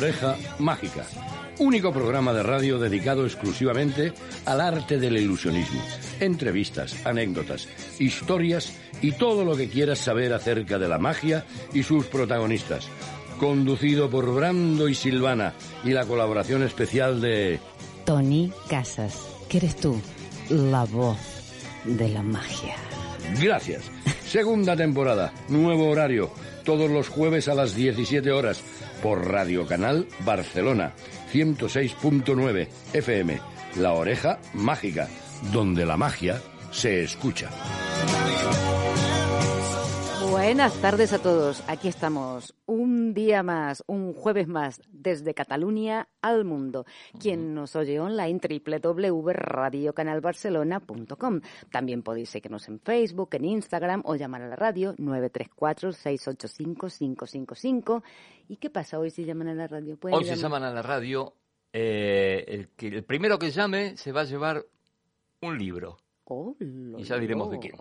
Oreja Mágica, único programa de radio dedicado exclusivamente al arte del ilusionismo. Entrevistas, anécdotas, historias y todo lo que quieras saber acerca de la magia y sus protagonistas. Conducido por Brando y Silvana y la colaboración especial de... Tony Casas, que eres tú, la voz de la magia. Gracias. Segunda temporada, nuevo horario, todos los jueves a las 17 horas por Radio Canal Barcelona 106.9 FM. La oreja mágica, donde la magia se escucha. Buenas tardes a todos. Aquí estamos un día más, un jueves más, desde Cataluña al mundo. Quien nos oye online, www.radiocanalbarcelona.com. También podéis seguirnos en Facebook, en Instagram o llamar a la radio 934-685-555. ¿Y qué pasa hoy si llaman a la radio? Hoy si llaman a la radio, eh, el, que, el primero que llame se va a llevar un libro. Oh, y ya diremos de quién.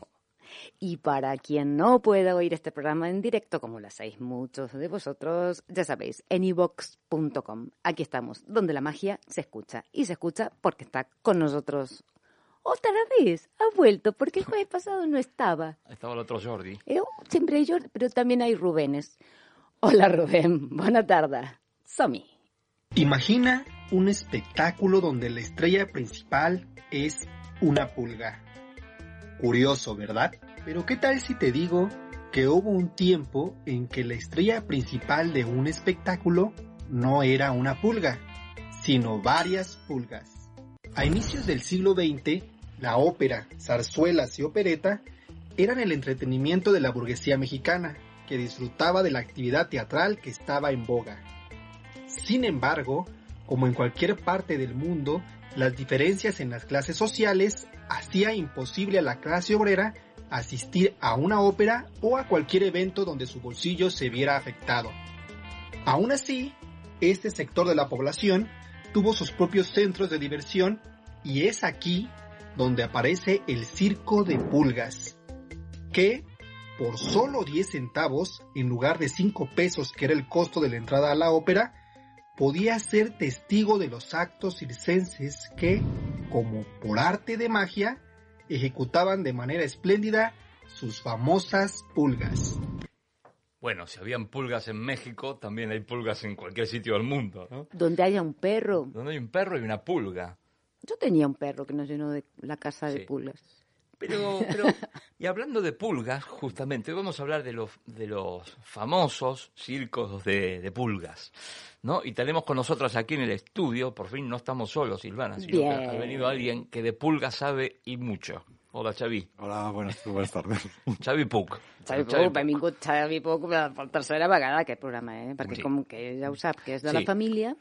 Y para quien no pueda oír este programa en directo, como lo hacéis muchos de vosotros, ya sabéis, en ivox.com. Aquí estamos, donde la magia se escucha. Y se escucha porque está con nosotros. Otra vez, ha vuelto, porque el jueves pasado no estaba. Estaba el otro Jordi. Eh, siempre hay Jordi, pero también hay Rubénes. Hola Rubén, buena tarde. Somi. Imagina un espectáculo donde la estrella principal es una pulga. Curioso, ¿verdad? Pero ¿qué tal si te digo que hubo un tiempo en que la estrella principal de un espectáculo no era una pulga, sino varias pulgas? A inicios del siglo XX, la ópera, zarzuelas y opereta eran el entretenimiento de la burguesía mexicana, que disfrutaba de la actividad teatral que estaba en boga. Sin embargo, como en cualquier parte del mundo, las diferencias en las clases sociales hacía imposible a la clase obrera asistir a una ópera o a cualquier evento donde su bolsillo se viera afectado. Aún así, este sector de la población tuvo sus propios centros de diversión y es aquí donde aparece el circo de pulgas, que por solo 10 centavos, en lugar de 5 pesos que era el costo de la entrada a la ópera, podía ser testigo de los actos circenses que, como por arte de magia, ejecutaban de manera espléndida sus famosas pulgas. Bueno, si habían pulgas en México, también hay pulgas en cualquier sitio del mundo, ¿no? Donde haya un perro. Donde hay un perro y una pulga. Yo tenía un perro que nos llenó de la casa de pulgas. Pero, pero, y hablando de pulgas, justamente, vamos a hablar de los, de los famosos circos de, de pulgas. ¿no? Y tenemos con nosotros aquí en el estudio, por fin no estamos solos, Silvana, sino que ha venido alguien que de pulga sabe y mucho. Hola, Xavi. Hola, buenas, buenas tardes. Xavi Puc. Xavi Puc, benvingut Xavi Puc per tercera vegada aquest programa, eh? perquè sí. com que ja ho sap, que és de sí. la família...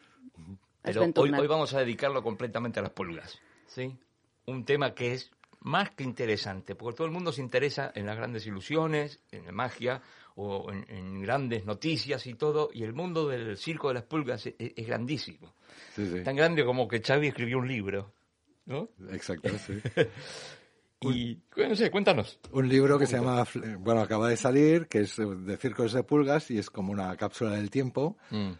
Pero hoy, hoy vamos a dedicarlo completamente a las pulgas, ¿sí? Un tema que es más que interesante, porque todo el mundo se interesa en las grandes ilusiones, en la magia, o en, grandes noticias y todo, y el mundo del circo de las pulgas es, grandísimo. Tan grande como que Xavi escribió un libro, ¿no? Exacto, sí. y, no sé, cuéntanos. Un libro que se llama, bueno, acaba de salir, que es de circos de pulgas y es como una cápsula del tiempo. Mm.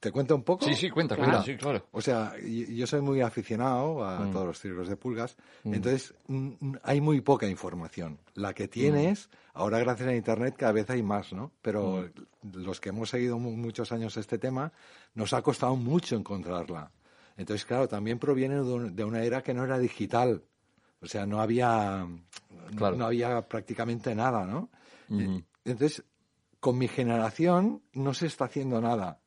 ¿Te cuento un poco? Sí, sí, cuenta, cuenta, sí, claro. O sea, yo soy muy aficionado a mm. todos los circos de pulgas, mm. entonces mm, hay muy poca información. La que tienes, ahora gracias a Internet cada vez hay más, ¿no? Pero los que hemos seguido muchos años este tema, nos ha costado mucho encontrarla. Entonces, claro, también proviene de una era que no era digital. O sea, no había, no había prácticamente nada, ¿no? Entonces, con mi generación no se está haciendo nada.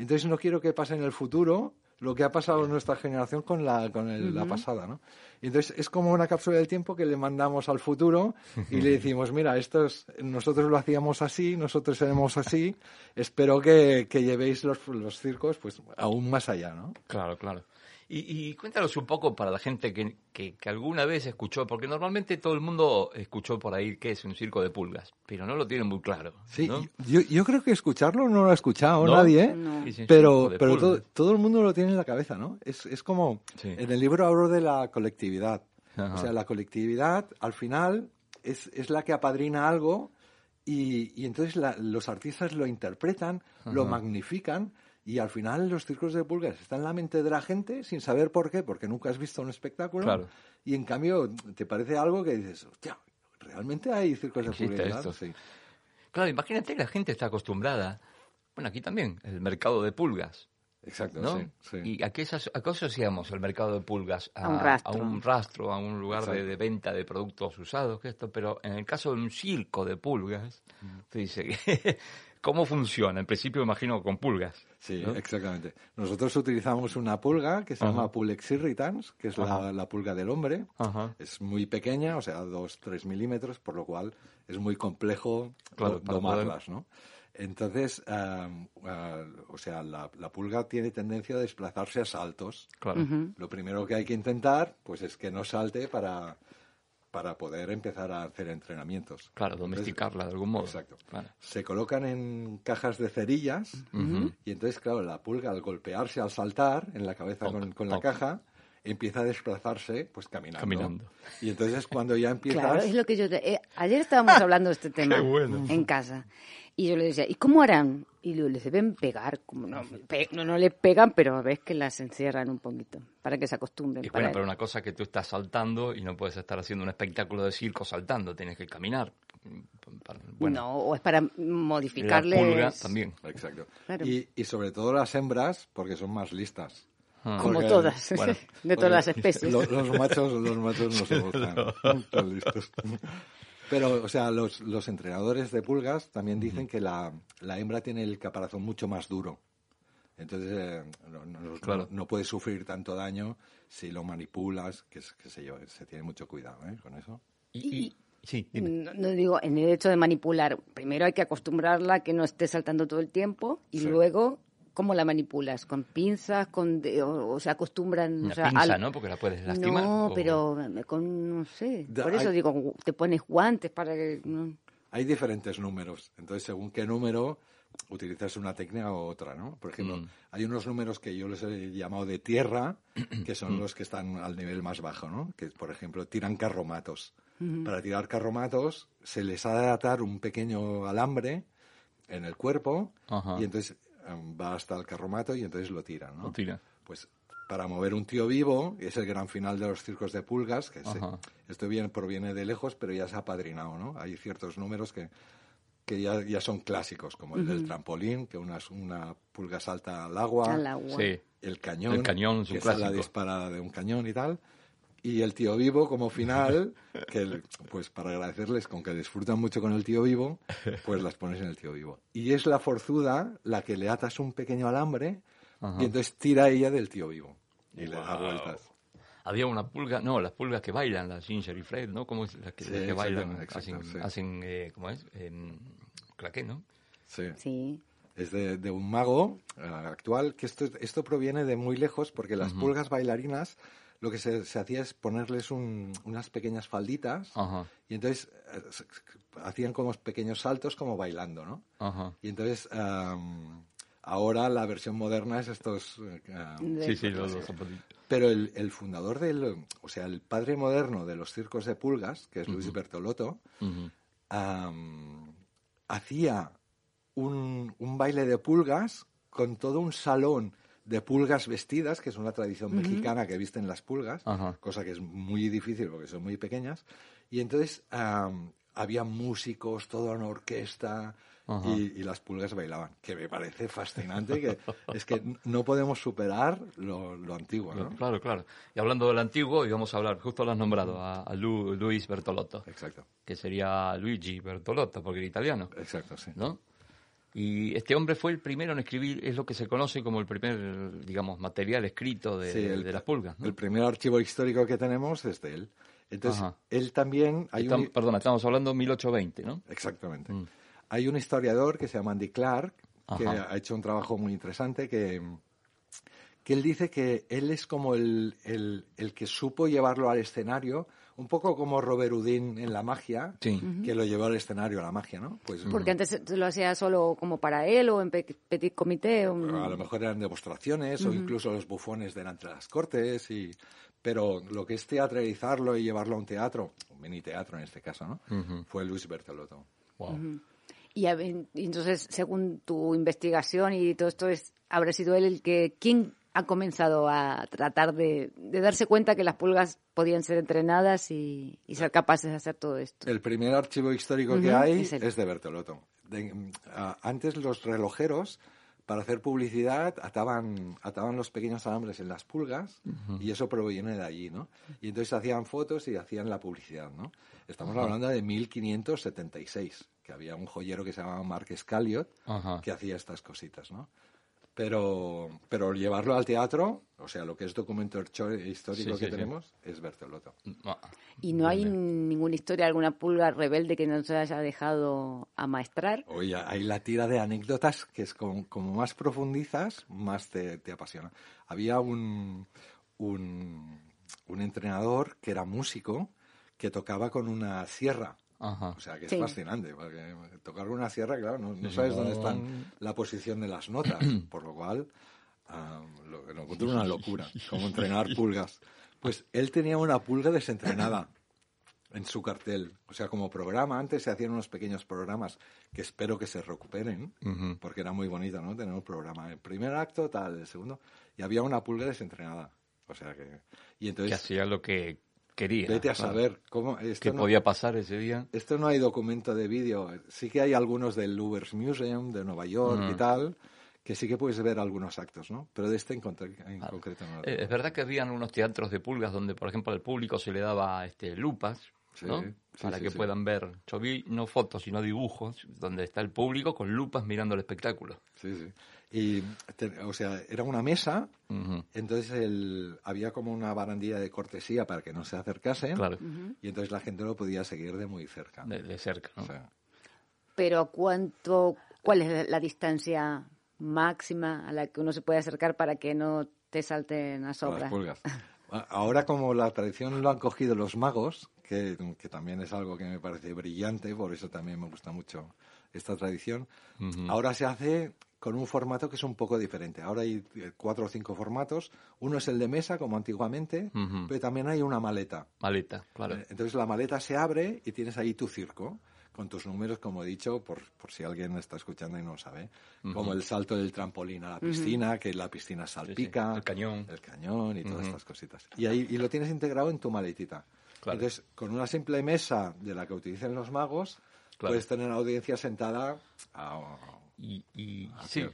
Entonces no quiero que pase en el futuro lo que ha pasado en nuestra generación con la, con la pasada, ¿no? Y entonces es como una cápsula del tiempo que le mandamos al futuro y le decimos, mira, esto nosotros lo hacíamos así, nosotros seremos así, espero que, que llevéis los, los circos pues aún más allá, ¿no? Claro, claro. Y, cuéntanos un poco para la gente que, que, alguna vez escuchó, porque normalmente todo el mundo escuchó por ahí que es un circo de pulgas, pero no lo tienen muy claro. Sí, yo, yo, creo que escucharlo no lo ha escuchado nadie, ¿eh? pero, pero todo, todo, el mundo lo tiene en la cabeza, ¿no? Es, es como, en el libro hablo de la colectividad. O sea, la colectividad al final es, es la que apadrina algo y, y entonces los artistas lo interpretan, lo magnifican y al final los circos de pulgas están en la mente de la gente sin saber por qué, porque nunca has visto un espectáculo. Y en cambio te parece algo que dices, hostia, realmente hay circos de pulgas. Claro, imagínate que la gente está acostumbrada. Bueno, aquí también, el mercado de pulgas. Exacto, sí, ¿Y a qué, asociamos el mercado de pulgas? A, un rastro. A un rastro, a un lugar de, venta de productos usados, que esto, pero en el caso de un circo de pulgas, te dice que ¿Cómo funciona? En principio imagino con pulgas. Sí, exactamente. Nosotros utilizamos una pulga que se llama Pulex irritans, que es la, pulga del hombre. Es muy pequeña, o sea, 2-3 milímetros, por lo cual es muy complejo domarlas, ¿no? Entonces, o sea, la, pulga tiene tendencia a desplazarse a saltos. Claro. Lo primero que hay que intentar, pues, es que no salte para para poder empezar a hacer entrenamientos. Claro, domesticarla de algún modo. Exacto. Se colocan en cajas de cerillas y entonces, claro, la pulga al golpearse, al saltar en la cabeza con, la caja, empieza a desplazarse pues caminando. Caminando. Y entonces cuando ya empiezas... Claro, es lo que yo... Eh, ayer estábamos hablando de este tema en casa. Y yo le decía, ¿y cómo harán? Y le deben pegar, como no, no, no le pegan, pero ves que las encierran un poquito, para que se acostumbren. Y bueno, pero una cosa que tú estás saltando y no puedes estar haciendo un espectáculo de circo saltando, tienes que caminar. Bueno, no, o es para modificarle. también. Exacto. Y, y sobre todo las hembras, porque son más listas. Ah. Como todas, de todas las especies. Los, machos, los machos no se gustan. listos. Pero, o sea, los, los entrenadores de pulgas también dicen que la, la, hembra tiene el caparazón mucho más duro. Entonces, eh, no, no, puede sufrir tanto daño si lo manipulas, que, qué sé yo, se tiene mucho cuidado ¿eh? con eso. Y, sí, no, digo, en el hecho de manipular, primero hay que acostumbrarla a que no esté saltando todo el tiempo y luego ¿Cómo la manipulas? ¿Con pinzas? Con o, se acostumbran? Una o sea, pinza, ¿no? Porque la puedes lastimar. No, pero con, no sé. Por eso digo, te pones guantes para que... Hay diferentes números. Entonces, según qué número utilizas una técnica u otra, ¿no? Por ejemplo, mm. hay unos números que yo les he llamado de tierra, que son los que están al nivel más bajo, ¿no? Que, por ejemplo, tiran carromatos. Para tirar carromatos se les ha de atar un pequeño alambre en el cuerpo y entonces va hasta el carromato y entonces lo tira, ¿no? Lo tira. Pues para mover un tío vivo, es el gran final de los circos de pulgas, que esto viene, proviene de lejos, pero ya se ha padrinado, ¿no? Hay ciertos números que, que ya, ya son clásicos, como el del trampolín, que una, una pulga salta al agua, al agua. Sí. el cañón, el cañón que es la disparada de un cañón y tal, y el tío vivo como final, que pues para agradecerles con que disfrutan mucho con el tío vivo, pues las pones en el tío vivo. Y es la forzuda la que le atas un pequeño alambre y entonces tira ella del tío vivo y le da vueltas. Había una pulga, no, las pulgas que bailan, las Ginger y Fred, ¿no? Como las que, bailan, hacen, eh, ¿cómo es? Eh, claqué, ¿no? Sí. sí. Es de, de un mago eh, actual, que esto, esto proviene de muy lejos porque las pulgas bailarinas lo que se, hacía es ponerles unas pequeñas falditas y entonces eh, hacían como pequeños saltos como bailando, ¿no? Y entonces ahora la versión moderna es estos... Eh, sí, sí, los, Pero el, fundador del... O sea, el padre moderno de los circos de pulgas, que es Luis Bertolotto, hacía un, un baile de pulgas con todo un salón de pulgas vestidas, que es una tradición mexicana que visten las pulgas, cosa que es muy difícil porque son muy pequeñas. Y entonces había músicos, toda una orquesta, y, las pulgas bailaban, que me parece fascinante, que es que no podemos superar lo, antiguo. ¿no? Claro, claro. Y hablando del antiguo, íbamos a hablar, justo lo has nombrado, a, Luis Bertolotto. Exacto. Que sería Luigi Bertolotto, porque era italiano. Exacto, sí. ¿No? Y este hombre fue el primero en escribir, es lo que se conoce como el primer, digamos, material escrito de, las pulgas. El primer archivo histórico que tenemos es de él. Entonces, él también... Hay un... Perdona, estamos hablando de 1820, ¿no? Exactamente. Mm. Hay un historiador que se llama Andy Clark, que ha hecho un trabajo muy interesante, que, que él dice que él es como el, el, el que supo llevarlo al escenario un poco como Robert Houdin en la magia, que lo llevó al escenario a la magia, ¿no? Pues, Porque antes lo hacía solo como para él o en petit comité. A lo mejor eran demostraciones o incluso los bufones delante de las cortes y pero lo que es teatralizarlo y llevarlo a un teatro, un mini teatro en este caso, ¿no? Fue Luis Bertolotto. Y entonces, según tu investigación y todo esto, es habrá sido él el que quién ha comenzado a tratar de, darse cuenta que las pulgas podían ser entrenadas y, ser capaces de hacer todo esto. El primer archivo histórico que hay es, de Bertolotto. antes los relojeros, para hacer publicidad, ataban, ataban los pequeños alambres en las pulgas y eso proviene de allí, ¿no? Y entonces hacían fotos y hacían la publicidad, ¿no? Estamos hablando de 1576, que había un joyero que se llamaba Mark Scaliot que hacía estas cositas, ¿no? Pero, pero llevarlo al teatro, o sea, lo que es documento histórico que tenemos, es Bertolotto. ¿Y no hay ninguna historia, alguna pulga rebelde que no se haya dejado amaestrar? Oye, hay la tira de anécdotas que es como, más profundizas, más te, te apasiona. Había un, un, un entrenador que era músico que tocaba con una sierra o sea que es fascinante, porque tocar una sierra, claro, no, sabes dónde está la posición de las notas, por lo cual lo, lo encuentro una locura, como entrenar pulgas. Pues él tenía una pulga desentrenada en su cartel. O sea, como programa, antes se hacían unos pequeños programas que espero que se recuperen, porque era muy bonito, ¿no? Tener un programa. El primer acto, tal, el segundo, y había una pulga desentrenada. O sea que... Y entonces... Que hacía lo que quería. Vete a saber cómo. ¿Qué podía pasar ese día? Esto no hay documento de vídeo. Sí que hay algunos del Louvre's Museum de Nueva York y mm. tal, que sí que puedes ver algunos actos, ¿no? Pero de este en, ah, concreto no. Eh, es verdad que habían unos teatros de pulgas donde, por ejemplo, al público se le daba este, lupas. ¿no? para que puedan ver. Yo vi no fotos, sino dibujos, donde está el público con lupas mirando el espectáculo. Sí, sí. Y, o sea, era una mesa, entonces el, había como una barandilla de cortesía para que no se acercasen, y entonces la gente lo podía seguir de muy cerca. De, cerca, Pero ¿cuánto, cuál es la distancia máxima a la que uno se puede acercar para que no te salten a sobra? Ahora como la tradición lo han cogido los magos, que, que, también es algo que me parece brillante, por eso también me gusta mucho esta tradición, ahora se hace con un formato que es un poco diferente. Ahora hay eh, cuatro o cinco formatos. Uno es el de mesa, como antiguamente, pero también hay una maleta. Maleta, claro. Eh, entonces la maleta se abre y tienes ahí tu circo con tus números, como he dicho, por, por si alguien está escuchando y no lo sabe, como el salto del trampolín a la piscina, que la piscina salpica, el cañón, el cañón y todas estas cositas. Y ahí y lo tienes integrado en tu maletita. Entonces, con una simple mesa de la que utilizan los magos, puedes tener audiencia sentada a, y, sí,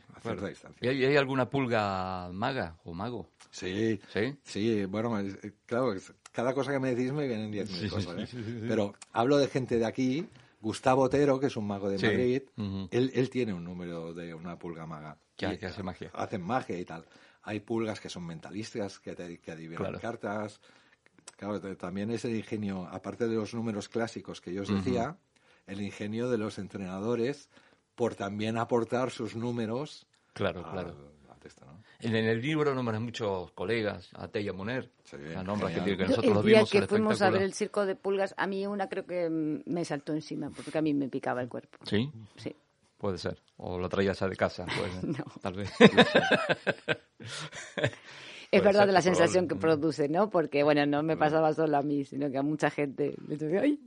hay, alguna pulga maga o mago? Sí, sí, sí bueno, claro, cada cosa que me decís me vienen diez mil cosas, ¿eh? pero hablo de gente de aquí, Gustavo Otero, que es un mago de Madrid, él, él, tiene un número de una pulga maga. Que, hace magia. Hacen magia y tal. Hay pulgas que son mentalistas, que, te, que adivinan cartas. Claro, también es el ingenio, aparte de los números clásicos que yo os decía, el ingenio de los entrenadores por también aportar sus números. Claro, claro. En, el libro nombran muchos colegas, a Teya Moner, sí, nombres que, que, nosotros el día que fuimos a ver el circo de pulgas, a mí una creo que me saltó encima, porque a mí me picaba el cuerpo. ¿Sí? Sí. Puede ser. O lo traías de casa, pues, no. tal vez. es verdad la sensación que produce, ¿no? Porque, bueno, no me pasaba solo a mí, sino que a mucha gente.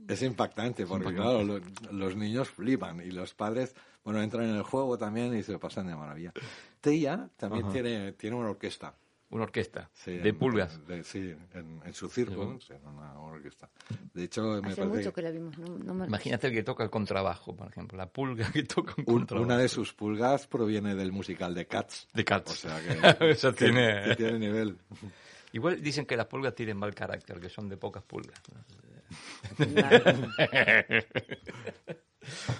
Es impactante, porque, claro, los, niños flipan y los padres, bueno, entran en el juego también y se lo pasan de maravilla. Teia también tiene, tiene una orquesta. Una orquesta de pulgas. sí, en, su circo, en una orquesta. De hecho, me Hace mucho que la vimos. No, Imagínate el que toca el contrabajo, por ejemplo, la pulga que toca un, contrabajo. Una de sus pulgas proviene del musical de Cats. De Cats. O sea que, Eso tiene... tiene nivel. Igual dicen que las pulgas tienen mal carácter, que son de pocas pulgas.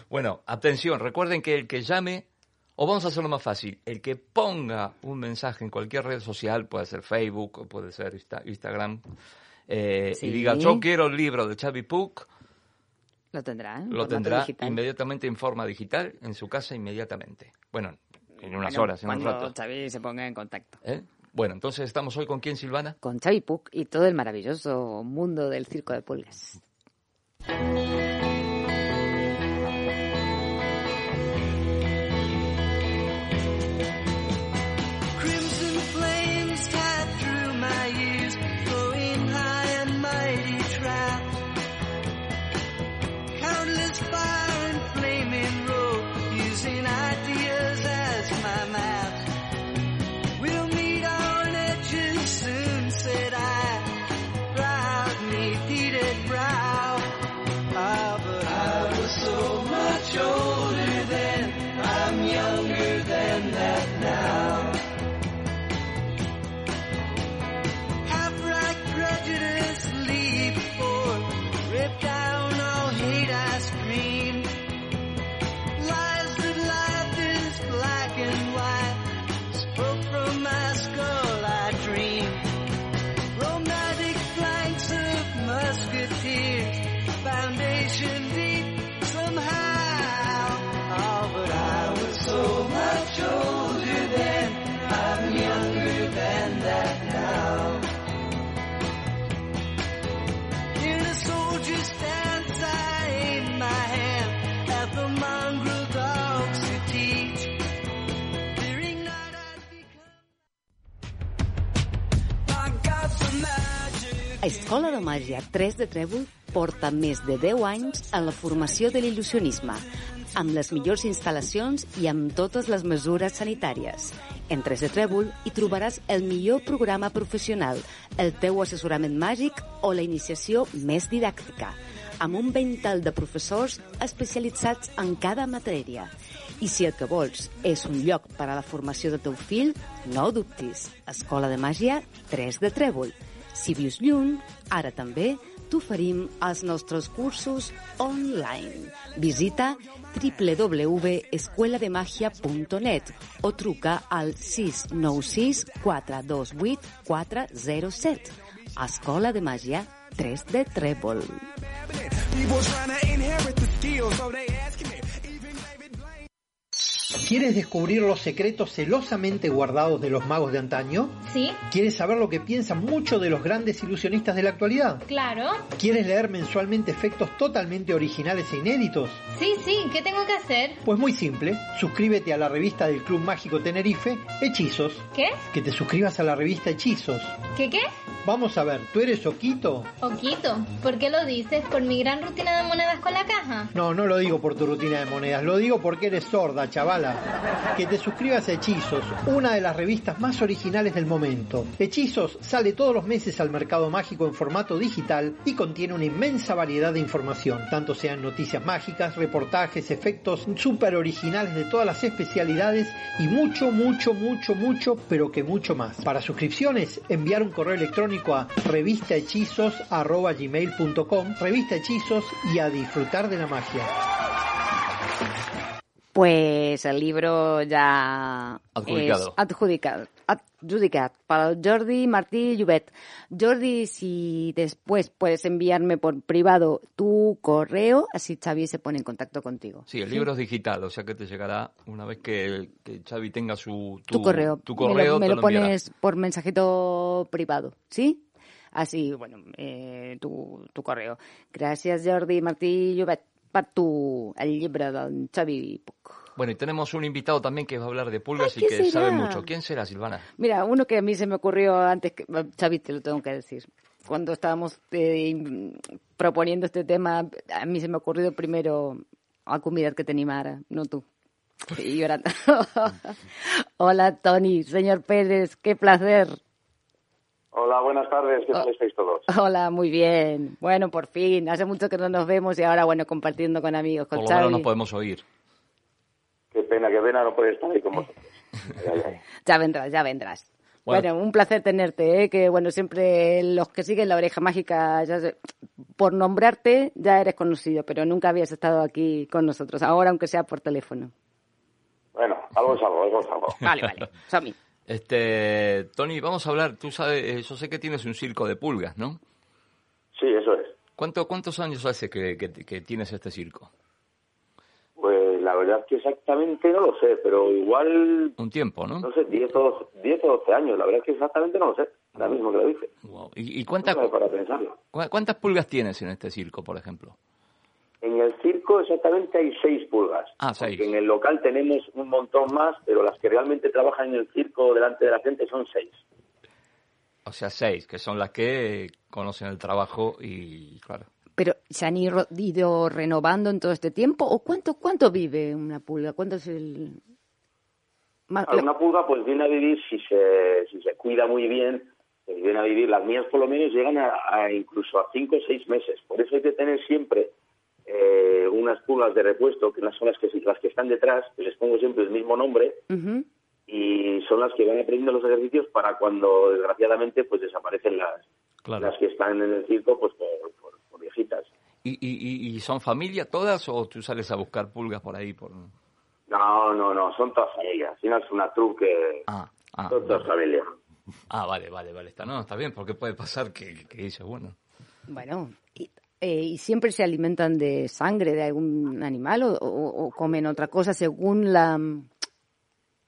bueno, atención, recuerden que el que llame O vamos a hacerlo más fácil. El que ponga un mensaje en cualquier red social, puede ser Facebook, puede ser Instagram, eh, y diga, yo quiero el libro de Xavi Puc, lo tendrá. ¿eh? Lo tendrá inmediatamente en forma digital en su casa inmediatamente. Bueno, en unas horas, en un rato. Xavi se ponga en contacto. ¿Eh? Bueno, entonces estamos hoy con quién, Silvana? Con Xavi Puc y todo el maravilloso mundo del circo de pulgas. Escola de Màgia 3 de Trèvol porta més de 10 anys en la formació de l'il·lusionisme, amb les millors instal·lacions i amb totes les mesures sanitàries. En 3 de Trèvol hi trobaràs el millor programa professional, el teu assessorament màgic o la iniciació més didàctica, amb un ventall de professors especialitzats en cada matèria. I si el que vols és un lloc per a la formació del teu fill, no ho dubtis. Escola de Màgia 3 de Trèvol si vius lluny, ara també t'oferim els nostres cursos online. Visita www.escuelademagia.net o truca al 696 428 407. Escola de Màgia 3 de Trèvol. ¿Quieres descubrir los secretos celosamente guardados de los magos de antaño? Sí. ¿Quieres saber lo que piensan muchos de los grandes ilusionistas de la actualidad? Claro. ¿Quieres leer mensualmente efectos totalmente originales e inéditos? Sí, sí. ¿Qué tengo que hacer? Pues muy simple. Suscríbete a la revista del Club Mágico Tenerife, Hechizos. ¿Qué? Que te suscribas a la revista Hechizos. ¿Qué qué? Vamos a ver, ¿tú eres Oquito? Oquito, ¿por qué lo dices? ¿Por mi gran rutina de monedas con la caja? No, no lo digo por tu rutina de monedas, lo digo porque eres sorda, chavala. Que te suscribas a Hechizos, una de las revistas más originales del momento. Hechizos sale todos los meses al mercado mágico en formato digital y contiene una inmensa variedad de información, tanto sean noticias mágicas, reportajes, efectos súper originales de todas las especialidades y mucho, mucho, mucho, mucho, pero que mucho más. Para suscripciones, enviar un correo electrónico a revistahechizos.gmail.com Revista Hechizos y a disfrutar de la magia. Pues el libro ya adjudicado. es adjudicado, adjudicado para Jordi Martí Llobet. Jordi, si después puedes enviarme por privado tu correo, así Xavi se pone en contacto contigo. Sí, el libro es digital, o sea que te llegará una vez que, Xavi tenga su tu, correo. Tu correo me lo, pones por mensajito privado, ¿sí? Así, bueno, eh, tu, tu correo. Gracias, Jordi Martí Llobet para tu, el libro de Xavi Puc. Bueno, y tenemos un invitado también que va a hablar de pulgas y que sabe mucho. ¿Quién será, Silvana? Mira, uno que a mí se me ocurrió antes, que, Xavi, te lo tengo que decir. Cuando estábamos eh, proponiendo este tema, a mí se me ha ocurrido primero a comida que te animara, no tú. Y llorando. Hola, Tony, señor Pérez, qué placer. Hola, buenas tardes, ¿qué tal oh, estáis todos? Hola, muy bien. Bueno, por fin, hace mucho que no nos vemos y ahora, bueno, compartiendo con amigos, con Por lo menos nos podemos oír. Qué pena, qué pena no poder estar ahí con vosotros. ya vendrás, ya vendrás. Bueno. un placer tenerte, ¿eh? que bueno, siempre los que siguen la oreja mágica, ya por nombrarte ya eres conocido, pero nunca habías estado aquí con nosotros, ahora aunque sea por teléfono. Bueno, algo es algo, algo es algo. Vale, vale. Sammy. Este, Tony, vamos a hablar, tú sabes, eh, yo sé que tienes un circo de pulgas, ¿no? Sí, eso es. ¿Cuánto, ¿Cuántos años hace que, que, tienes este circo? Pues la verdad es que exactamente no lo sé, pero igual... Un tiempo, ¿no? No sé, 10 o, 10 o 12 años, la verdad es que exactamente no lo sé, ahora mismo que lo dice. ¿Y, cuántas, para pensarlo. cuántas pulgas tienes en este circo, por ejemplo? En el circo exactamente hay seis pulgas. Ah, seis. En el local tenemos un montón más, pero las que realmente trabajan en el circo delante de la gente son seis. O sea, seis, que son las que conocen el trabajo y, claro. Pero se han ido renovando en todo este tiempo o cuánto cuánto vive una pulga? ¿Cuánto es el Una pulga pues viene a vivir si se si se cuida muy bien, pues viene a vivir las mías por lo menos llegan a, incluso a cinco o seis meses. Por eso hay que tener siempre eh, unas pulgas de repuesto que son las que las que están detrás, que les pongo siempre el mismo nombre y son las que van aprendiendo los ejercicios para cuando desgraciadamente pues desaparecen las las que están en el circo pues por, viejitas. ¿Y, y, y son familia todas o tú sales a buscar pulgas por ahí por no no no son todas familias. Si no es una truque que ah, ah, son todas familias. Ah vale vale vale. Está no está bien porque puede pasar que, que dice bueno. Bueno y, eh, y siempre se alimentan de sangre de algún animal o comen otra cosa según la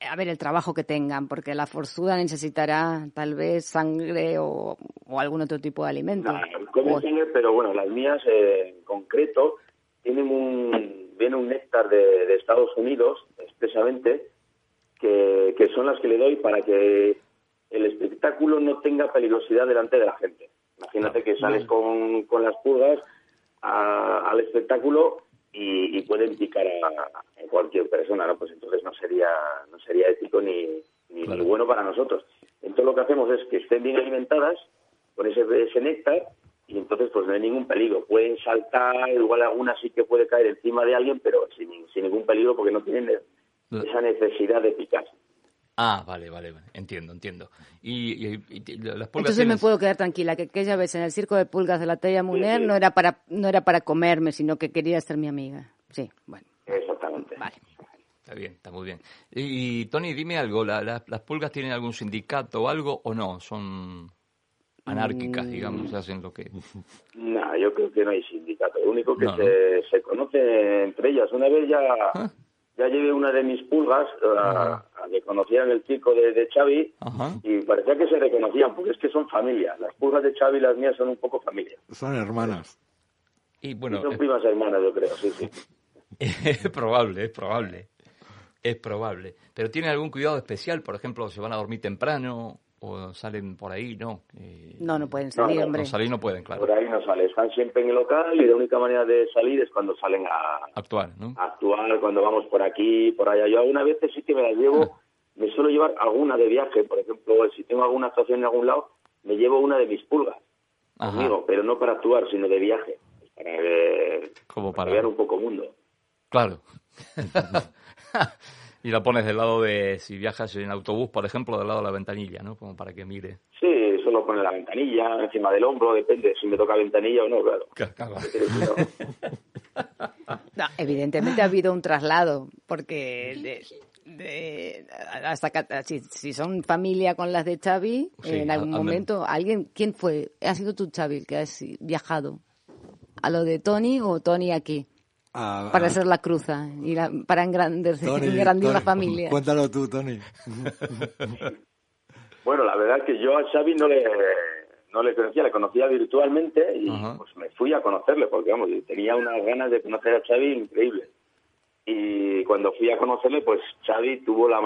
a ver el trabajo que tengan, porque la forzuda necesitará tal vez sangre o, algún otro tipo de alimento. No, sangre, pero bueno, las mías eh, en concreto tienen un, viene un néctar de, Estados Unidos, expresamente, que, son las que le doy para que el espectáculo no tenga peligrosidad delante de la gente. Imagínate que sales con, con las pulgas al espectáculo y, pueden picar a, cualquier persona, ¿no? Pues entonces no sería no sería ético ni, ni, bueno para nosotros. Entonces lo que hacemos es que estén bien alimentadas con ese, ese néctar y entonces pues no hay ningún peligro. Pueden saltar, igual alguna sí que puede caer encima de alguien, pero sin, sin ningún peligro porque no tienen esa necesidad de picar. Ah, vale, vale, entiendo, entiendo. Y, las pulgas Entonces me puedo quedar tranquila, que aquella vez en el circo de pulgas de la Talla Muner no era para no era para comerme, sino que quería ser mi amiga. Sí, bueno. Exactamente. Vale. Está bien, está muy bien. Y, Tony, dime algo, ¿las pulgas tienen algún sindicato o algo o no? ¿Son anárquicas, digamos, mm. hacen lo que...? No, yo creo que no hay sindicato. Lo único que se, se conoce entre ellas. Una vez ya... Ah ya llevé una de mis pulgas, que conocían el circo de, de Xavi, y parecía que se reconocían, porque es que son familia. Las pulgas de Xavi y las mías son un poco familia. Son hermanas. Y bueno, son eh, primas hermanas, yo creo, sí, sí. es probable, es probable. Es probable. Pero ¿tiene algún cuidado especial? Por ejemplo, ¿se van a dormir temprano? O salen por ahí, ¿no? Eh, no, no pueden salir, no, hombre. No, salir no pueden, claro. Por ahí no salen, están siempre en el local y la única manera de salir es cuando salen a actuar, ¿no? actuar, cuando vamos por aquí, por allá. Yo alguna vez sí que me las llevo, me suelo llevar alguna de viaje, por ejemplo, si tengo alguna actuación en algún lado, me llevo una de mis pulgas conmigo, pero no para actuar, sino de viaje, para Como para... ver un poco mundo. Claro. y la pones del lado de, si viajas en autobús, por ejemplo, del lado de la ventanilla, ¿no? Como para que mire. Sí, solo pone la ventanilla, encima del hombro, depende si me toca ventanilla o no, claro. claro. no, evidentemente ha habido un traslado, porque de, hasta si, si, son familia con las de Xavi, en algún momento, alguien, ¿quién fue? ¿Ha sido tú, Xavi, que has viajado? ¿A lo de Tony o Tony aquí? Para hacer la cruza y para engrandecer, engrandir la familia. Cuéntalo tú, Tony. bueno, la verdad es que yo a Xavi no le, no le conocía, le conocía virtualmente y pues me fui a conocerle porque, vamos, tenía unas ganas de conocer a Xavi increíble. Y cuando fui a conocerle, pues Xavi tuvo la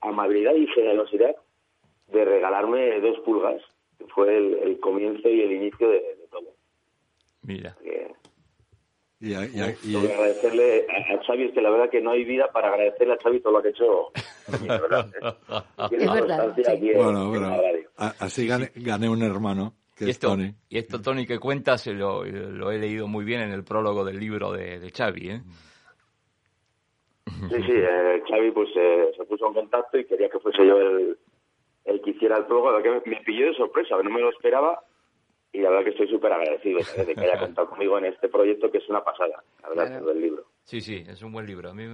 amabilidad y generosidad de regalarme dos pulgas, que fue el, comienzo y el inicio de, todo. Mira. Y, agradecerle a, Xavi, es que la verdad que no hay vida para agradecerle a Xavi todo lo que ha hecho. es verdad. bueno, bueno, así gané, un hermano. Que y, esto, Tony. y esto, Tony, que cuentas, lo, lo he leído muy bien en el prólogo del libro de, de Xavi. ¿eh? Sí, sí, eh, Xavi pues eh, se puso en contacto y quería que fuese yo el, el que hiciera el prólogo, que me pilló de sorpresa, no me lo esperaba y la verdad que estoy súper agradecido de que haya contado conmigo en este proyecto que es una pasada, la verdad, del libro. Sí, sí, es un buen libro. A mí,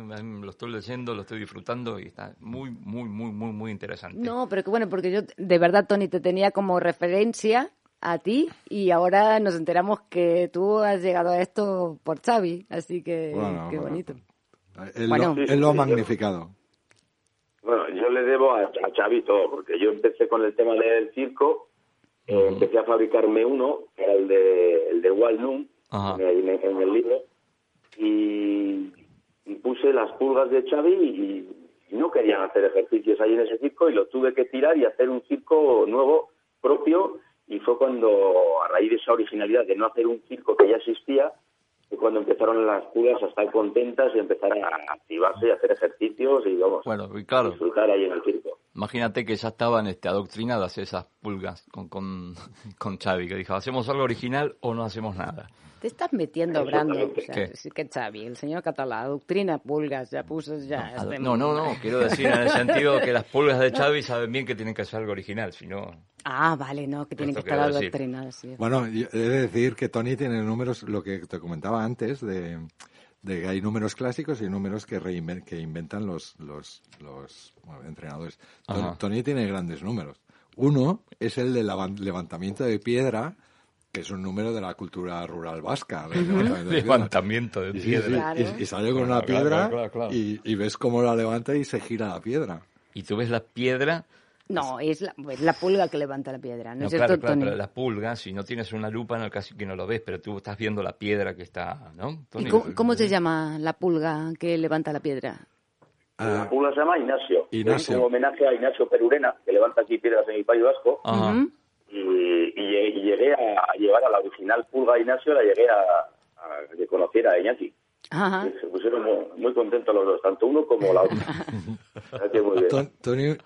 lo estoy leyendo, lo estoy disfrutando y está muy, muy, muy, muy, muy interesante. No, pero que bueno, porque yo de verdad, Tony, te tenía como referencia a ti y ahora nos enteramos que tú has llegado a esto por Xavi, así que qué bonito. Él, bueno, lo, él lo ha magnificado. Bueno, yo le debo a, a, Xavi todo, porque yo empecé con el tema del circo, eh, empecé a fabricarme uno, que era el de, el de Walnut, en, en, el libro, y, puse las pulgas de Xavi y, no querían hacer ejercicios ahí en ese circo y lo tuve que tirar y hacer un circo nuevo, propio, y fue cuando, a raíz de esa originalidad de no hacer un circo que ya existía, fue cuando empezaron las pulgas a estar contentas y empezar a activarse y hacer ejercicios y vamos, bueno, y claro, disfrutar ahí en el circo. Imagínate que ya estaban este, adoctrinadas esas pulgas con, con, con Xavi, que dijo, ¿hacemos algo original o no hacemos nada? Te estás metiendo, Brando. O sea, que Xavi, el señor Catalá, doctrina pulgas, ya puso ya. No, este no, no, no, quiero decir en el sentido que las pulgas de Xavi saben bien que tienen que hacer algo original, si no... Ah, vale, no, que tienen que estar adoctrinadas. Bueno, he de decir que Tony tiene números, lo que te comentaba antes, de, de que hay números clásicos y números que, que inventan los, los, los entrenadores. Tony tiene grandes números. Uno es el del levantamiento de piedra, que es un número de la cultura rural vasca. Levantamiento de piedra. Y, sale con una piedra y, ves cómo la levanta y se gira la piedra. Y tú ves la piedra... No, es la, la pulga que levanta la piedra, ¿no, es claro, claro, pero la pulga, si no tienes una lupa, no, casi que no lo ves, pero tú estás viendo la piedra que está, ¿no? ¿Y cómo, se llama la pulga que levanta la piedra? La pulga se llama Ignacio. Ignacio. Es un homenaje a Ignacio Perurena, que levanta aquí piedras en el País Vasco. Ajá y, llegué a, llevar a la original Pulga Ignacio, la llegué a, que conociera a Iñaki. Se pusieron muy, contentos los dos, tanto uno como la otra.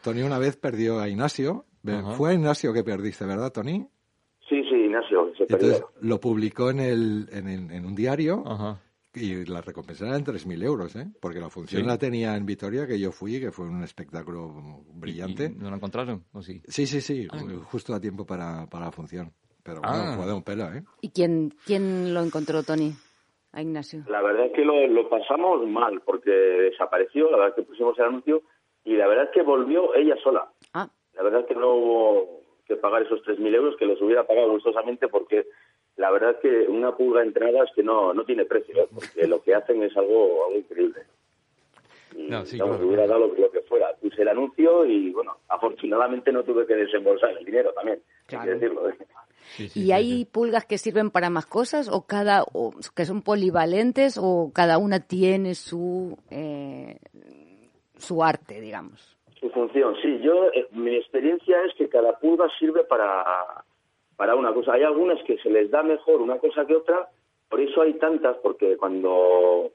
Tony, una vez perdió a Ignacio. Fue a Ignacio que perdiste, ¿verdad, Tony? Sí, sí, Ignacio. Se Entonces lo publicó en, el, en, en un diario Ajá. Y la recompensa era en 3.000 euros, ¿eh? Porque la función la tenía en Vitoria, que yo fui, que fue un espectáculo brillante. ¿No lo encontraron? ¿O sí? Sí, sí, sí, ah. justo a tiempo para, para la función. Pero bueno, ah. fue de un pelo, ¿eh? ¿Y quién, quién lo encontró, Tony? A Ignacio. La verdad es que lo, lo pasamos mal, porque desapareció, la verdad es que pusimos el anuncio, y la verdad es que volvió ella sola. Ah. La verdad es que no hubo que pagar esos 3.000 euros, que los hubiera pagado gustosamente porque la verdad es que una pulga entrada es que no, no tiene precio, ¿eh? porque lo que hacen es algo, increíble. Y, no, sí, hubiera dado lo, que fuera. Puse el anuncio y, bueno, afortunadamente no tuve que desembolsar el dinero también, claro. decirlo. ¿eh? ¿Y hay pulgas que sirven para más cosas o cada o que son polivalentes o cada una tiene su eh, su arte, digamos? Su función, sí. Yo mi experiencia es que cada pulga sirve para para una cosa. Hay algunas que se les da mejor una cosa que otra, por eso hay tantas, porque cuando,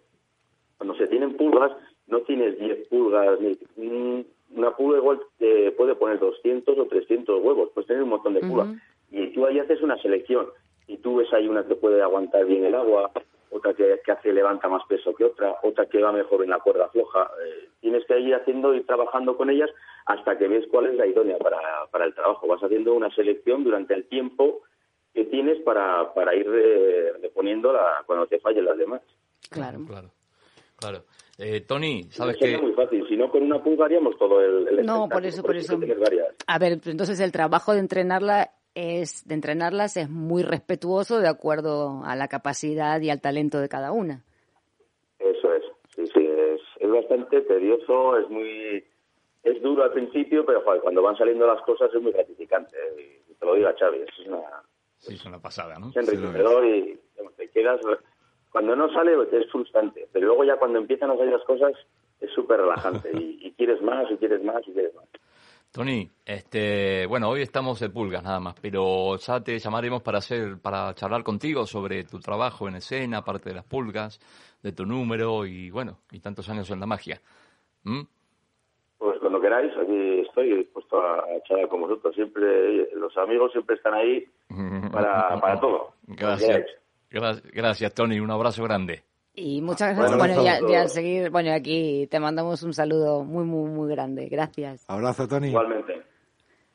cuando se tienen pulgas, no tienes 10 pulgas, ni, una pulga igual te puede poner 200 o 300 huevos, puedes tener un montón de pulgas. Y tú ahí haces una selección, y tú ves ahí una que puede aguantar bien el agua, otra que, que hace levanta más peso que otra, otra que va mejor en la cuerda floja. Eh, tienes que ir haciendo y trabajando con ellas hasta que ves cuál es la idónea para, para el trabajo. Vas haciendo una selección durante el tiempo que tienes para, para ir reponiendo la, cuando te fallen las demás. Claro. Claro. Claro. Eh, Tony, ¿sabes que Es muy fácil. Si no, con una pulga haríamos todo el, No, por eso, por, eso. A ver, entonces el trabajo de entrenarla es de entrenarlas es muy respetuoso de acuerdo a la capacidad y al talento de cada una. Eso es, sí, sí, es, es bastante tedioso, es muy es duro al principio, pero cuando van saliendo las cosas es muy gratificante. ¿eh? Y te lo digo a Xavi, es una, sí, es una pasada, ¿no? Es enriquecedor y te quedas... Cuando no sale es frustrante, pero luego ya cuando empiezan a salir las cosas es súper relajante y, y quieres más y quieres más y quieres más. Tony, este, bueno, hoy estamos de pulgas nada más, pero ya te llamaremos para hacer, para charlar contigo sobre tu trabajo en escena, aparte de las pulgas, de tu número y bueno, y tantos años en la magia. ¿Mm? Pues cuando queráis, aquí estoy dispuesto a charlar con vosotros. Siempre, los amigos siempre están ahí para, para todo. Gracias. Gracias, Tony. Un abrazo grande. Y muchas gracias. Bueno, ya, seguir, bueno, aquí te mandamos un saludo muy, muy, muy grande. Gracias. Abrazo, Tony. Igualmente.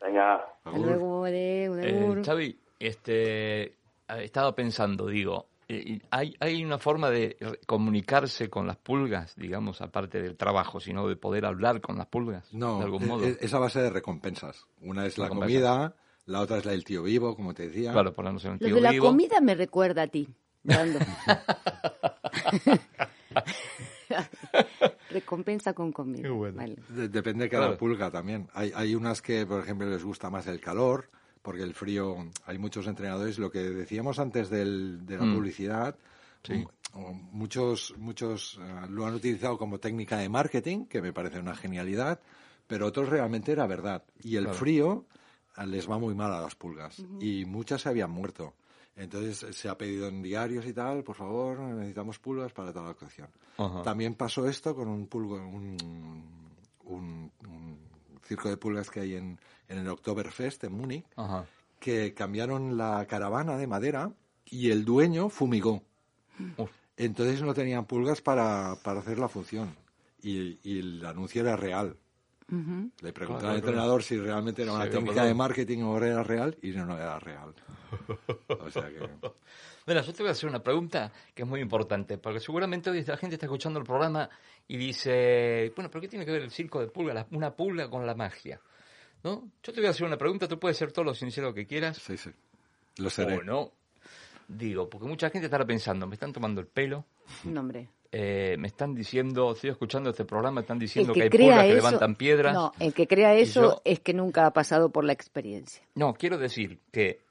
Venga. Hasta luego, de, eh, Xavi, este, he estado pensando, digo, Eh, ¿Hay, ¿Hay una forma de comunicarse con las pulgas, digamos, aparte del trabajo, sino de poder hablar con las pulgas? No, de algún modo? es a base de recompensas. Una es la comida, la otra es la del tío vivo, como te decía. Claro, por la noción tío Lo de la comida me recuerda a ti. Recompensa con comida. depende de cada pulga también. Hay, hay unas que, por ejemplo, les gusta más el calor, porque el frío, hay muchos entrenadores, lo que decíamos antes del, de la mm. publicidad, muchos, muchos eh, lo han utilizado como técnica de marketing, que me parece una genialidad, pero otros realmente era verdad. Y el frío eh, les va muy mal a las pulgas, y muchas se habían muerto. Entonces se ha pedido en diarios y tal, por favor, necesitamos pulgas para toda la actuación. También pasó esto con un pulgo, un, circo de pulgas que hay en, en el Oktoberfest en Múnich, que cambiaron la caravana de madera y el dueño fumigó. Entonces no tenían pulgas para, para hacer la función. Y, y, el anuncio era real. Le pregunté al entrenador si realmente era una técnica de marketing o era real y no, no era real. O sea que... Mira, yo te voy a hacer una pregunta que es muy importante, porque seguramente hoy la gente está escuchando el programa y dice, bueno, ¿pero qué tiene que ver el circo de pulga, una pulga con la magia? ¿No? Yo te voy a hacer una pregunta, tú puedes ser todo lo sincero que quieras. Sí, sí. Lo seré. O no. Digo, porque mucha gente estará pensando, me están tomando el pelo. No, hombre. Eh, me están diciendo, estoy escuchando este programa, están diciendo que, hay pulgas que levantan piedras. No, el que crea eso es que nunca ha pasado por la experiencia. No, quiero decir que